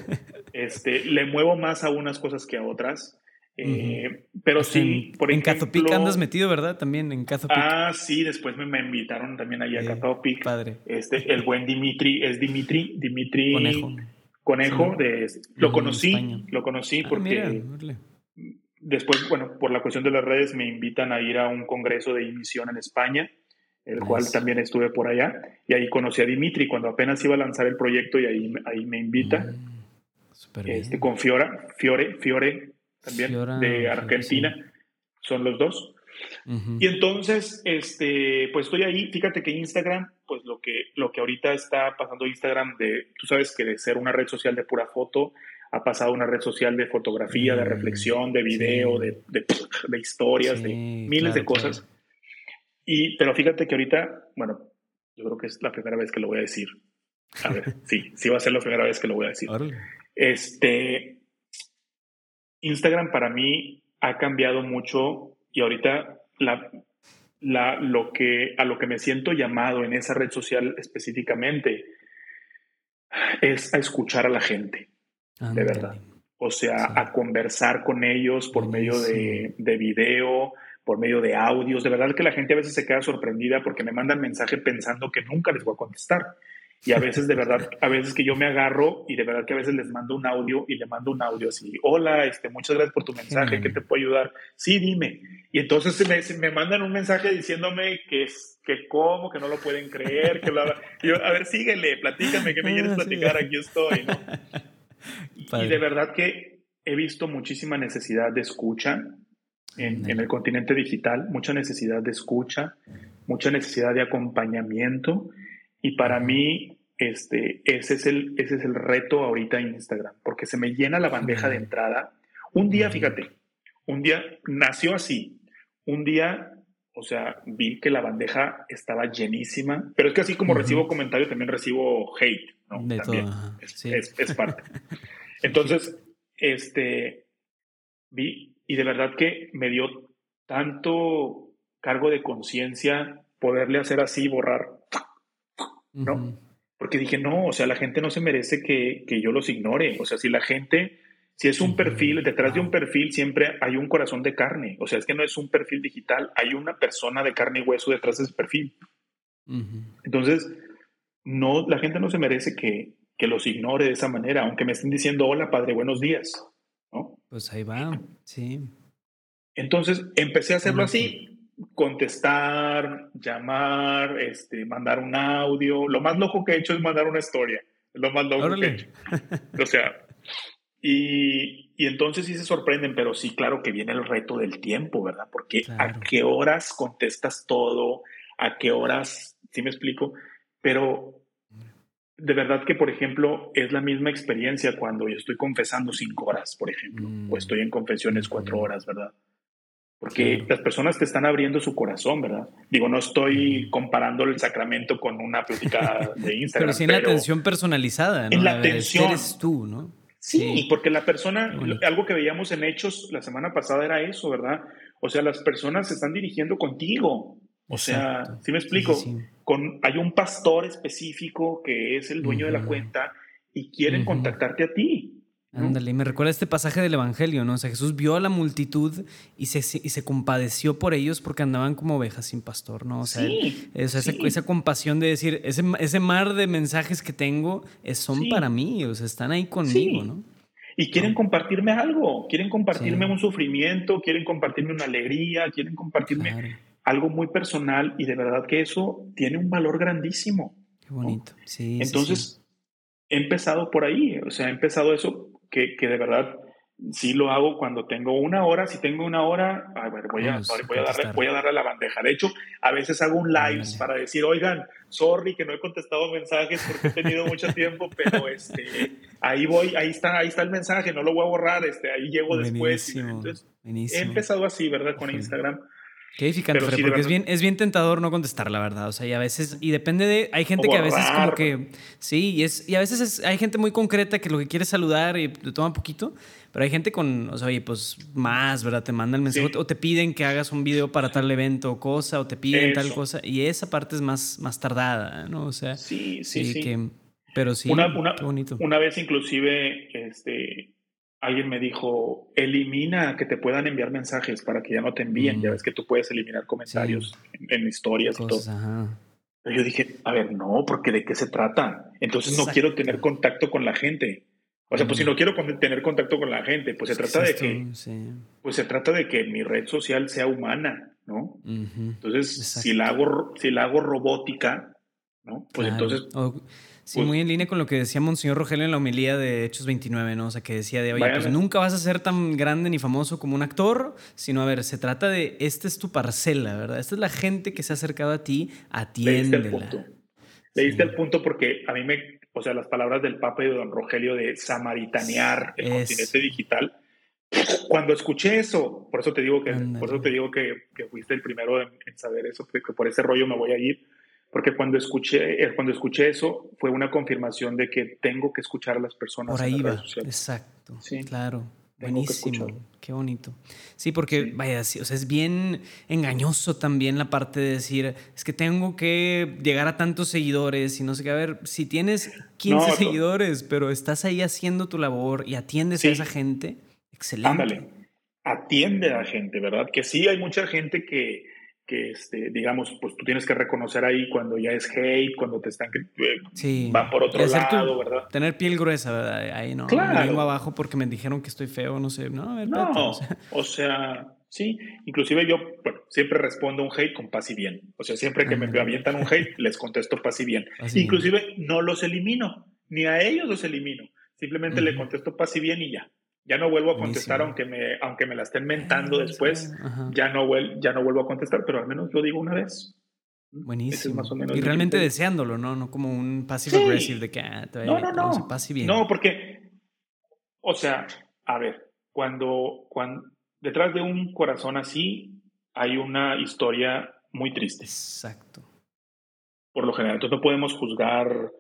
Este, le muevo más a unas cosas que a otras. Eh, pero sí, en, por ejemplo. En Cazopic andas metido, ¿verdad? También en Cazopic. Ah, sí, después me, invitaron también allá a Cazopic. Padre. Este, el buen Dimitri, es Dimitri, Dimitri Conejo. Conejo, de, lo conocí, lo conocí ah, porque después, bueno, por la cuestión de las redes me invitan a ir a un congreso de emisión en España, el cual también estuve por allá, y ahí conocí a Dimitri cuando apenas iba a lanzar el proyecto y ahí, ahí me invita. Mm, este, con Fiora, Fiore, Fiore, también de Argentina, son los dos. Y entonces, este, pues estoy ahí, fíjate que Instagram, pues lo que, lo que ahorita está pasando Instagram, de, tú sabes que de ser una red social de pura foto, ha pasado una red social de fotografía, de mm, reflexión, de video, de, de, historias, de miles de cosas. Y, pero fíjate que ahorita, bueno, yo creo que es la primera vez que lo voy a decir. A ver, sí, sí va a ser la primera vez que lo voy a decir. Este, Instagram para mí ha cambiado mucho y ahorita la, la, lo que, a lo que me siento llamado en esa red social específicamente es a escuchar a la gente, de verdad. O sea, a conversar con ellos por medio de, de video, por medio de audios. De verdad que la gente a veces se queda sorprendida porque me mandan mensaje pensando que nunca les voy a contestar. Y a veces, de verdad, a veces que yo me agarro y de verdad que a veces les mando un audio y le mando un audio así, hola, este, muchas gracias por tu mensaje, ¿qué te puedo ayudar? Sí, dime. Y entonces me, me mandan un mensaje diciéndome que, que cómo, que no lo pueden creer, que bla, Y yo, a ver, síguele, platícame, ¿qué me quieres ah, platicar? Aquí estoy, ¿no? Y de verdad que he visto muchísima necesidad de escucha en, en, el continente digital, mucha necesidad de escucha, mucha necesidad de acompañamiento y para mí, este, ese, es el, ese es el reto ahorita en Instagram, porque se me llena la bandeja de entrada. Un día, fíjate, un día nació así. Un día o sea, vi que la bandeja estaba llenísima, pero es que así como recibo comentarios, también recibo hate, ¿no? De también. todo. Es, es, parte. Entonces, este, vi y de verdad que me dio tanto cargo de conciencia poderle hacer así, borrar, ¿no? Porque dije, no, o sea, la gente no se merece que, que yo los ignore. O sea, si la gente si es un perfil, detrás de un perfil siempre hay un corazón de carne. O sea, es que no es un perfil digital, hay una persona de carne y hueso detrás de ese perfil. Entonces, no, la gente no se merece que, que, los ignore de esa manera, aunque me estén diciendo, hola padre, buenos días. ¿no? Pues ahí va, sí. Entonces, empecé a hacerlo así, contestar, llamar, este, mandar un audio. Lo más loco que he hecho es mandar una historia. Es lo más loco que he hecho. O sea, y, y, entonces sí se sorprenden, pero sí, claro que viene el reto del tiempo, ¿verdad? Porque a qué horas contestas todo, a qué horas, sí me explico, pero de verdad que, por ejemplo, es la misma experiencia cuando yo estoy confesando cinco horas, por ejemplo, o estoy en confesiones cuatro horas, ¿verdad? Porque las personas te están abriendo su corazón, ¿verdad? Digo, no estoy comparando el sacramento con una plática de Instagram. pero sí en la atención personalizada, ¿no? En la atención. Eres tú, ¿no? Sí, porque la persona, algo que veíamos en Hechos la semana pasada era eso, ¿verdad? O sea, las personas se están dirigiendo contigo. O sea, ¿sí me explico? Con, hay un pastor específico que es el dueño de la cuenta y quieren contactarte a ti. Ándale, me recuerda este pasaje del Evangelio, ¿no? O sea, Jesús vio a la multitud y se, y se compadeció por ellos porque andaban como ovejas sin pastor, ¿no? O sea, esa, esa, compasión de decir, ese, ese mar de mensajes que tengo son para mí, o sea, están ahí conmigo, ¿no? Y quieren compartirme algo, quieren compartirme un sufrimiento, quieren compartirme una alegría, quieren compartirme algo muy personal y de verdad que eso tiene un valor grandísimo. Qué bonito, sí. Entonces, he empezado por ahí, o sea, he empezado eso que, que, de verdad sí lo hago cuando tengo una hora. Si tengo una hora, a ver, voy, a, voy, a darle, voy a darle la bandeja. De hecho, a veces hago un live para decir, oigan, sorry que no he contestado mensajes porque he tenido mucho tiempo, pero este, ahí voy, ahí está, ahí está el mensaje, no lo voy a borrar, este, ahí llego después. Entonces, he empezado así, ¿verdad? Con Instagram. Qué edificante, porque es bien, es bien tentador no contestar, la verdad. O sea, y a veces, y depende de, hay gente que a veces como que, sí, y, es, y a veces hay gente muy concreta que lo que quiere saludar y te toma poquito, pero hay gente con, o sea, oye, pues más, ¿verdad? Te mandan el mensaje o te piden que hagas un video para tal evento o cosa, o te piden tal cosa, y esa parte es más, más tardada, ¿no? O sea, sí, sí, sí. Que, pero sí, una, una, qué bonito. Una vez inclusive, este, alguien me dijo, elimina que te puedan enviar mensajes para que ya no te envíen. Ya ves que tú puedes eliminar comentarios en, historias y todo. Pero yo dije, a ver, no, porque ¿de qué se trata? Entonces no quiero tener contacto con la gente. O sea, pues si no quiero tener contacto con la gente, pues se trata de que, pues se trata de que mi red social sea humana, ¿no? Entonces, si la hago, si la hago robótica, ¿no? Pues entonces, Sí, muy en línea con lo que decía Monseñor Rogelio en la homilía de Hechos 29, ¿no? O sea, que decía de, oye, pues nunca vas a ser tan grande ni famoso como un actor, sino, a ver, se trata de, esta es tu parcela, ¿verdad? Esta es la gente que se ha acercado a ti, atiéndela. Le diste el punto. Le diste el punto porque a mí me, o sea, las palabras del Papa y de Don Rogelio de samaritanear el continente digital, cuando escuché eso, por eso te digo que, por eso te digo que, que fuiste el primero en, en saber eso, porque por ese rollo me voy a ir porque cuando escuché, eh, cuando escuché eso fue una confirmación de que tengo que escuchar a las personas. Por ahí va, exacto, sí, claro. Buenísimo, qué bonito. Sí, porque vaya, o sea, es bien engañoso también la parte de decir, es que tengo que llegar a tantos seguidores y no sé qué. A ver, si tienes 15 seguidores, pero estás ahí haciendo tu labor y atiendes a esa gente, excelente. Ándale, atiende a la gente, ¿verdad? Que sí hay mucha gente que, que este, digamos, pues tú tienes que reconocer ahí cuando ya es hate, cuando te están eh, va por otro lado, ¿verdad? Tener piel gruesa, ¿verdad? Ahí no. Claro. abajo porque me dijeron que estoy feo, no sé. No, a no o, sea. sí. Inclusive yo, bueno, siempre respondo un hate con paz y bien. O sea, siempre que me avientan un hate, les contesto paz y bien. Inclusive no los elimino, ni a ellos los elimino. Simplemente le contesto paz y bien y ya. Ya no vuelvo a contestar, aunque me, aunque me la estén mentando ah, después, ya no, ya no vuelvo a contestar, pero al menos lo digo una vez. ¿Mm? Buenísimo. y realmente deseándolo, ¿no? No como un passive aggressive de que ah, no, no, no. bien. No, porque, o sea, a ver, cuando, cuando detrás de un corazón así, hay una historia muy triste. Exacto. Por lo general, entonces no podemos juzgar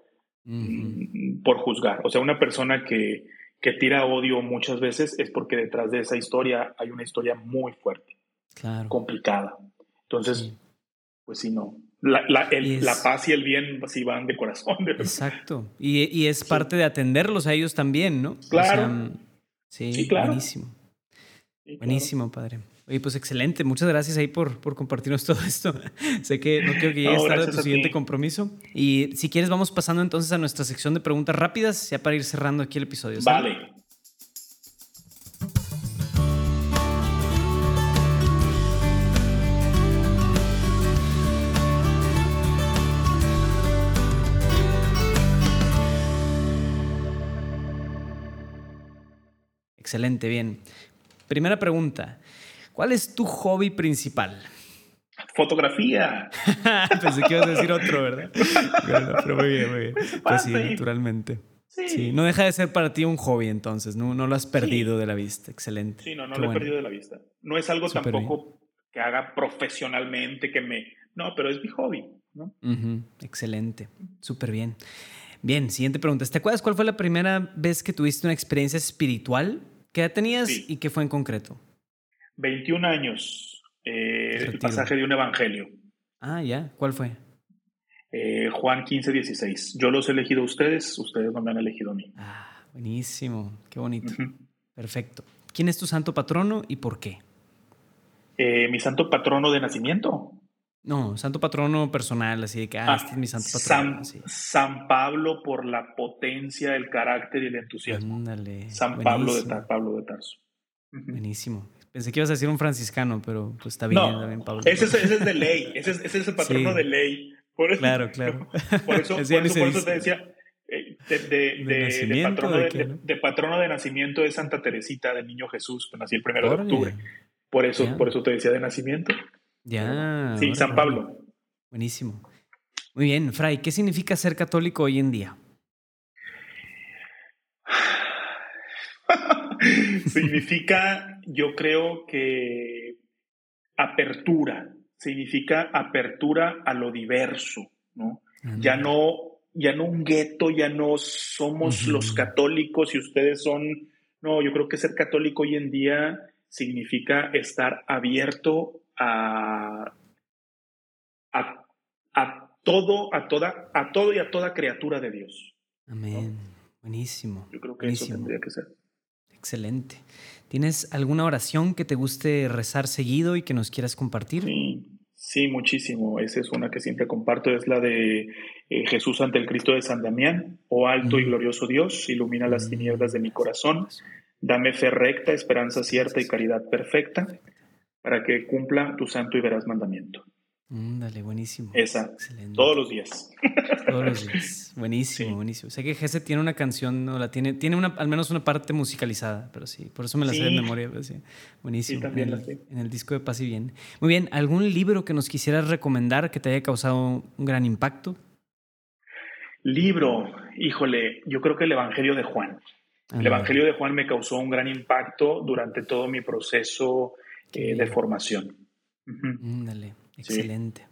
mm, por juzgar. O sea, una persona que, que tira odio muchas veces es porque detrás de esa historia hay una historia muy fuerte, claro. complicada. Entonces, pues sí, no. La, la, la, paz y el bien sí van de corazón. Exacto. Y, y es parte de atenderlos a ellos también, ¿no? Claro. sí, claro. buenísimo. buenísimo, padre. Oye, pues excelente. Muchas gracias ahí por, por compartirnos todo esto. sé que no quiero que llegues no, tarde a tu siguiente compromiso. Y si quieres, vamos pasando entonces a nuestra sección de preguntas rápidas, ya para ir cerrando aquí el episodio. Vale. Excelente, bien. Primera pregunta. ¿Cuál es tu hobby principal? Fotografía. Pensé que ibas a decir otro, ¿verdad? pero muy bien, muy bien. Pues sí, naturalmente. Sí. No deja de ser para ti un hobby entonces, no, no lo has perdido de la vista. Excelente. Sí, no, no lo he perdido de la vista. No es algo tampoco que haga profesionalmente, que me... No, pero es mi hobby, ¿no? Excelente, súper bien. Bien, siguiente pregunta. ¿Te acuerdas cuál fue la primera vez que tuviste una experiencia espiritual? ¿Qué edad tenías y qué fue en concreto? 21 años, eh, el pasaje de un evangelio. Ah, ya, ¿cuál fue? Eh, Juan 15, 16. Yo los he elegido a ustedes, ustedes no me han elegido a mí. Ah, buenísimo, qué bonito. Perfecto. ¿Quién es tu santo patrono y por qué? Eh, mi santo patrono de nacimiento. No, santo patrono personal, así de que, ah, este es mi santo patrono. San, San, Pablo por la potencia, el carácter y el entusiasmo. San Pablo de, Pablo de Tarso. Buenísimo. Pensé que ibas a decir un franciscano, pero pues está bien, no, Pablo. Ese, es, ese es de ley, ese es, ese es el patrono de ley. Por eso, claro, claro. Por eso, por eso, por eso te decía, eh, de, de, de, de, patrono de, patrono de, nacimiento es Santa Teresita del Niño Jesús, que nací el primero de octubre. Por eso, por eso te decía de nacimiento. Ya. Sí, San Pablo. Buenísimo. Muy bien, Fray, ¿qué significa ser católico hoy en día? significa, yo creo que apertura, significa apertura a lo diverso, ¿no? Ya no, ya no un gueto, ya no somos los católicos y ustedes son, no, yo creo que ser católico hoy en día significa estar abierto a, a, a todo, a toda, a todo y a toda criatura de Dios. Amén. Buenísimo. Yo creo que eso tendría que ser. Excelente. ¿Tienes alguna oración que te guste rezar seguido y que nos quieras compartir? Sí, sí, muchísimo. Esa es una que siempre comparto, es la de eh, Jesús ante el Cristo de San Damián. Oh alto y glorioso Dios, ilumina las tinieblas de mi corazón. Dame fe recta, esperanza cierta y caridad perfecta, para que cumpla tu santo y veraz mandamiento. Dale, buenísimo. Esa. Excelente. Todos los días. Todos los días. Buenísimo, buenísimo. Sé que Jesse tiene una canción, no la tiene, tiene una, al menos una parte musicalizada, pero sí, por eso me la sé de memoria. sí. Buenísimo. también en, la sé. En el disco de Paz y Bien. Muy bien, ¿algún libro que nos quisieras recomendar que te haya causado un gran impacto? Libro, híjole, yo creo que el Evangelio de Juan. el Evangelio de Juan me causó un gran impacto durante todo mi proceso eh, de formación. Dale. Excelente.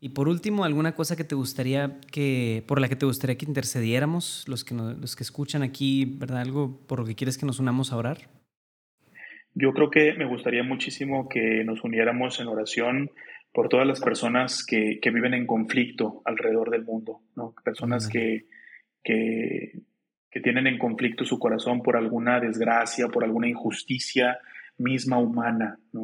Y por último, ¿alguna cosa que te gustaría que, por la que te gustaría que intercediéramos, los que, los que escuchan aquí, ¿verdad? ¿Algo por lo que quieres que nos unamos a orar? Yo creo que me gustaría muchísimo que nos uniéramos en oración por todas las personas que, que viven en conflicto alrededor del mundo, ¿no? Personas que, que, que tienen en conflicto su corazón por alguna desgracia, por alguna injusticia misma humana, ¿no?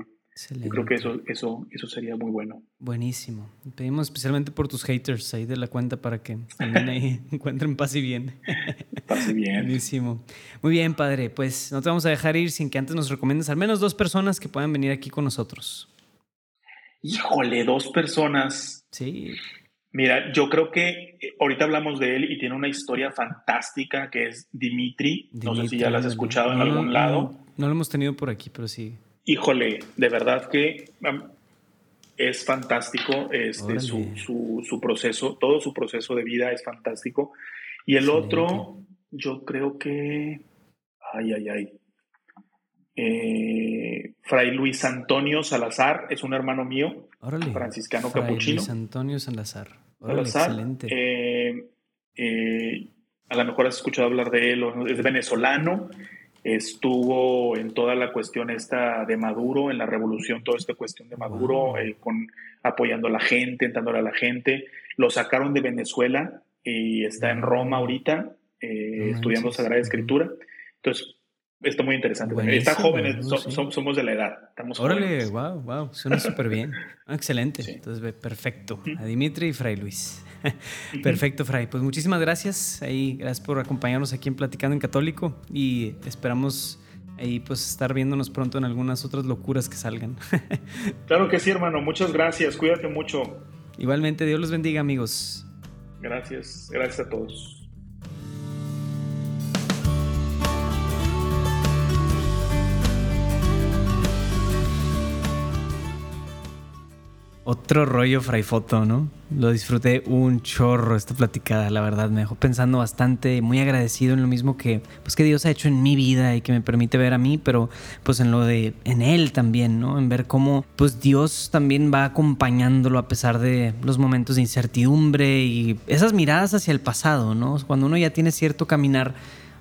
Yo creo que eso, eso, eso sería muy bueno. Buenísimo. Pedimos especialmente por tus haters ahí de la cuenta para que también ahí encuentren paz y bien. Paz y bien. Buenísimo. Muy bien, padre. Pues no te vamos a dejar ir sin que antes nos recomiendes al menos dos personas que puedan venir aquí con nosotros. Híjole, dos personas. Sí. Mira, yo creo que eh, ahorita hablamos de él y tiene una historia fantástica que es Dimitri. no sé si ya la has escuchado en algún lado. no lo hemos tenido por aquí, pero sí. Híjole, de verdad que es fantástico este, su, su, proceso, todo su proceso de vida es fantástico. Y el otro, yo creo que, ay, ay, ay, Eh, Fray Luis Antonio Salazar es un hermano mío, franciscano Fray capuchino. Luis Antonio Salazar. Salazar. excelente. Eh, eh, a lo mejor has escuchado hablar de él, es venezolano, estuvo en toda la cuestión esta de Maduro, en la revolución, toda esta cuestión de Maduro, con, apoyando a la gente, entándole a la gente. Lo sacaron de Venezuela y está en Roma ahorita, estudiando Sagrada Escritura. Entonces, está muy interesante. Están jóvenes, somos de la edad. Estamos Órale, wow, wow, suena súper bien. Ah, excelente. Entonces, perfecto. A Dimitri y Fray Luis. perfecto, Fray. Pues muchísimas gracias. Ahí, gracias por acompañarnos aquí en Platicando en Católico y esperamos ahí pues estar viéndonos pronto en algunas otras locuras que salgan. claro que sí, hermano. Muchas gracias. Cuídate mucho. Igualmente, Dios los bendiga, amigos. Gracias. Gracias a todos. Otro rollo Foto, ¿no? Lo disfruté un chorro esta platicada, la verdad. Me dejó pensando bastante, muy agradecido en lo mismo que, pues, que Dios ha hecho en mi vida y que me permite ver a mí, pero pues en lo de, en Él también, ¿no? En ver cómo, pues Dios también va acompañándolo a pesar de los momentos de incertidumbre y esas miradas hacia el pasado, ¿no? Cuando uno ya tiene cierto caminar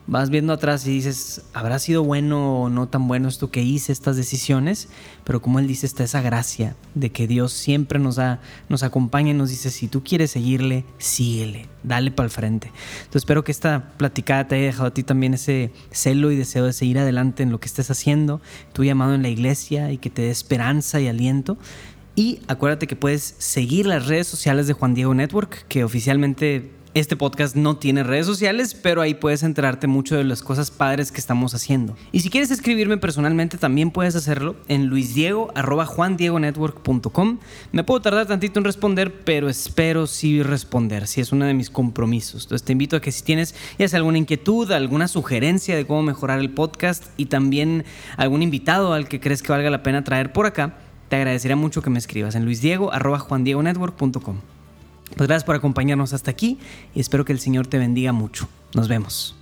vas viendo atrás y dices, ¿habrá sido bueno o no tan bueno esto que hice, estas decisiones? Pero como él dice, está esa gracia de que Dios siempre nos, da, nos acompaña y nos dice, si tú quieres seguirle, síguele, dale para el frente. Entonces espero que esta platicada te haya dejado a ti también ese celo y deseo de seguir adelante en lo que estés haciendo, tu llamado en la iglesia y que te dé esperanza y aliento. Y acuérdate que puedes seguir las redes sociales de Juan Diego Network, que oficialmente este podcast no tiene redes sociales, pero ahí puedes enterarte mucho de las cosas padres que estamos haciendo. Y si quieres escribirme personalmente, también puedes hacerlo en luisdiego.juandiegonetwork.com. Me puedo tardar tantito en responder, pero espero sí responder, si es uno de mis compromisos. Entonces te invito a que si tienes ya sea alguna inquietud, alguna sugerencia de cómo mejorar el podcast y también algún invitado al que crees que valga la pena traer por acá, te agradecería mucho que me escribas en luisdiego.juandiegonetwork.com. Pues gracias por acompañarnos hasta aquí y espero que el Señor te bendiga mucho. Nos vemos.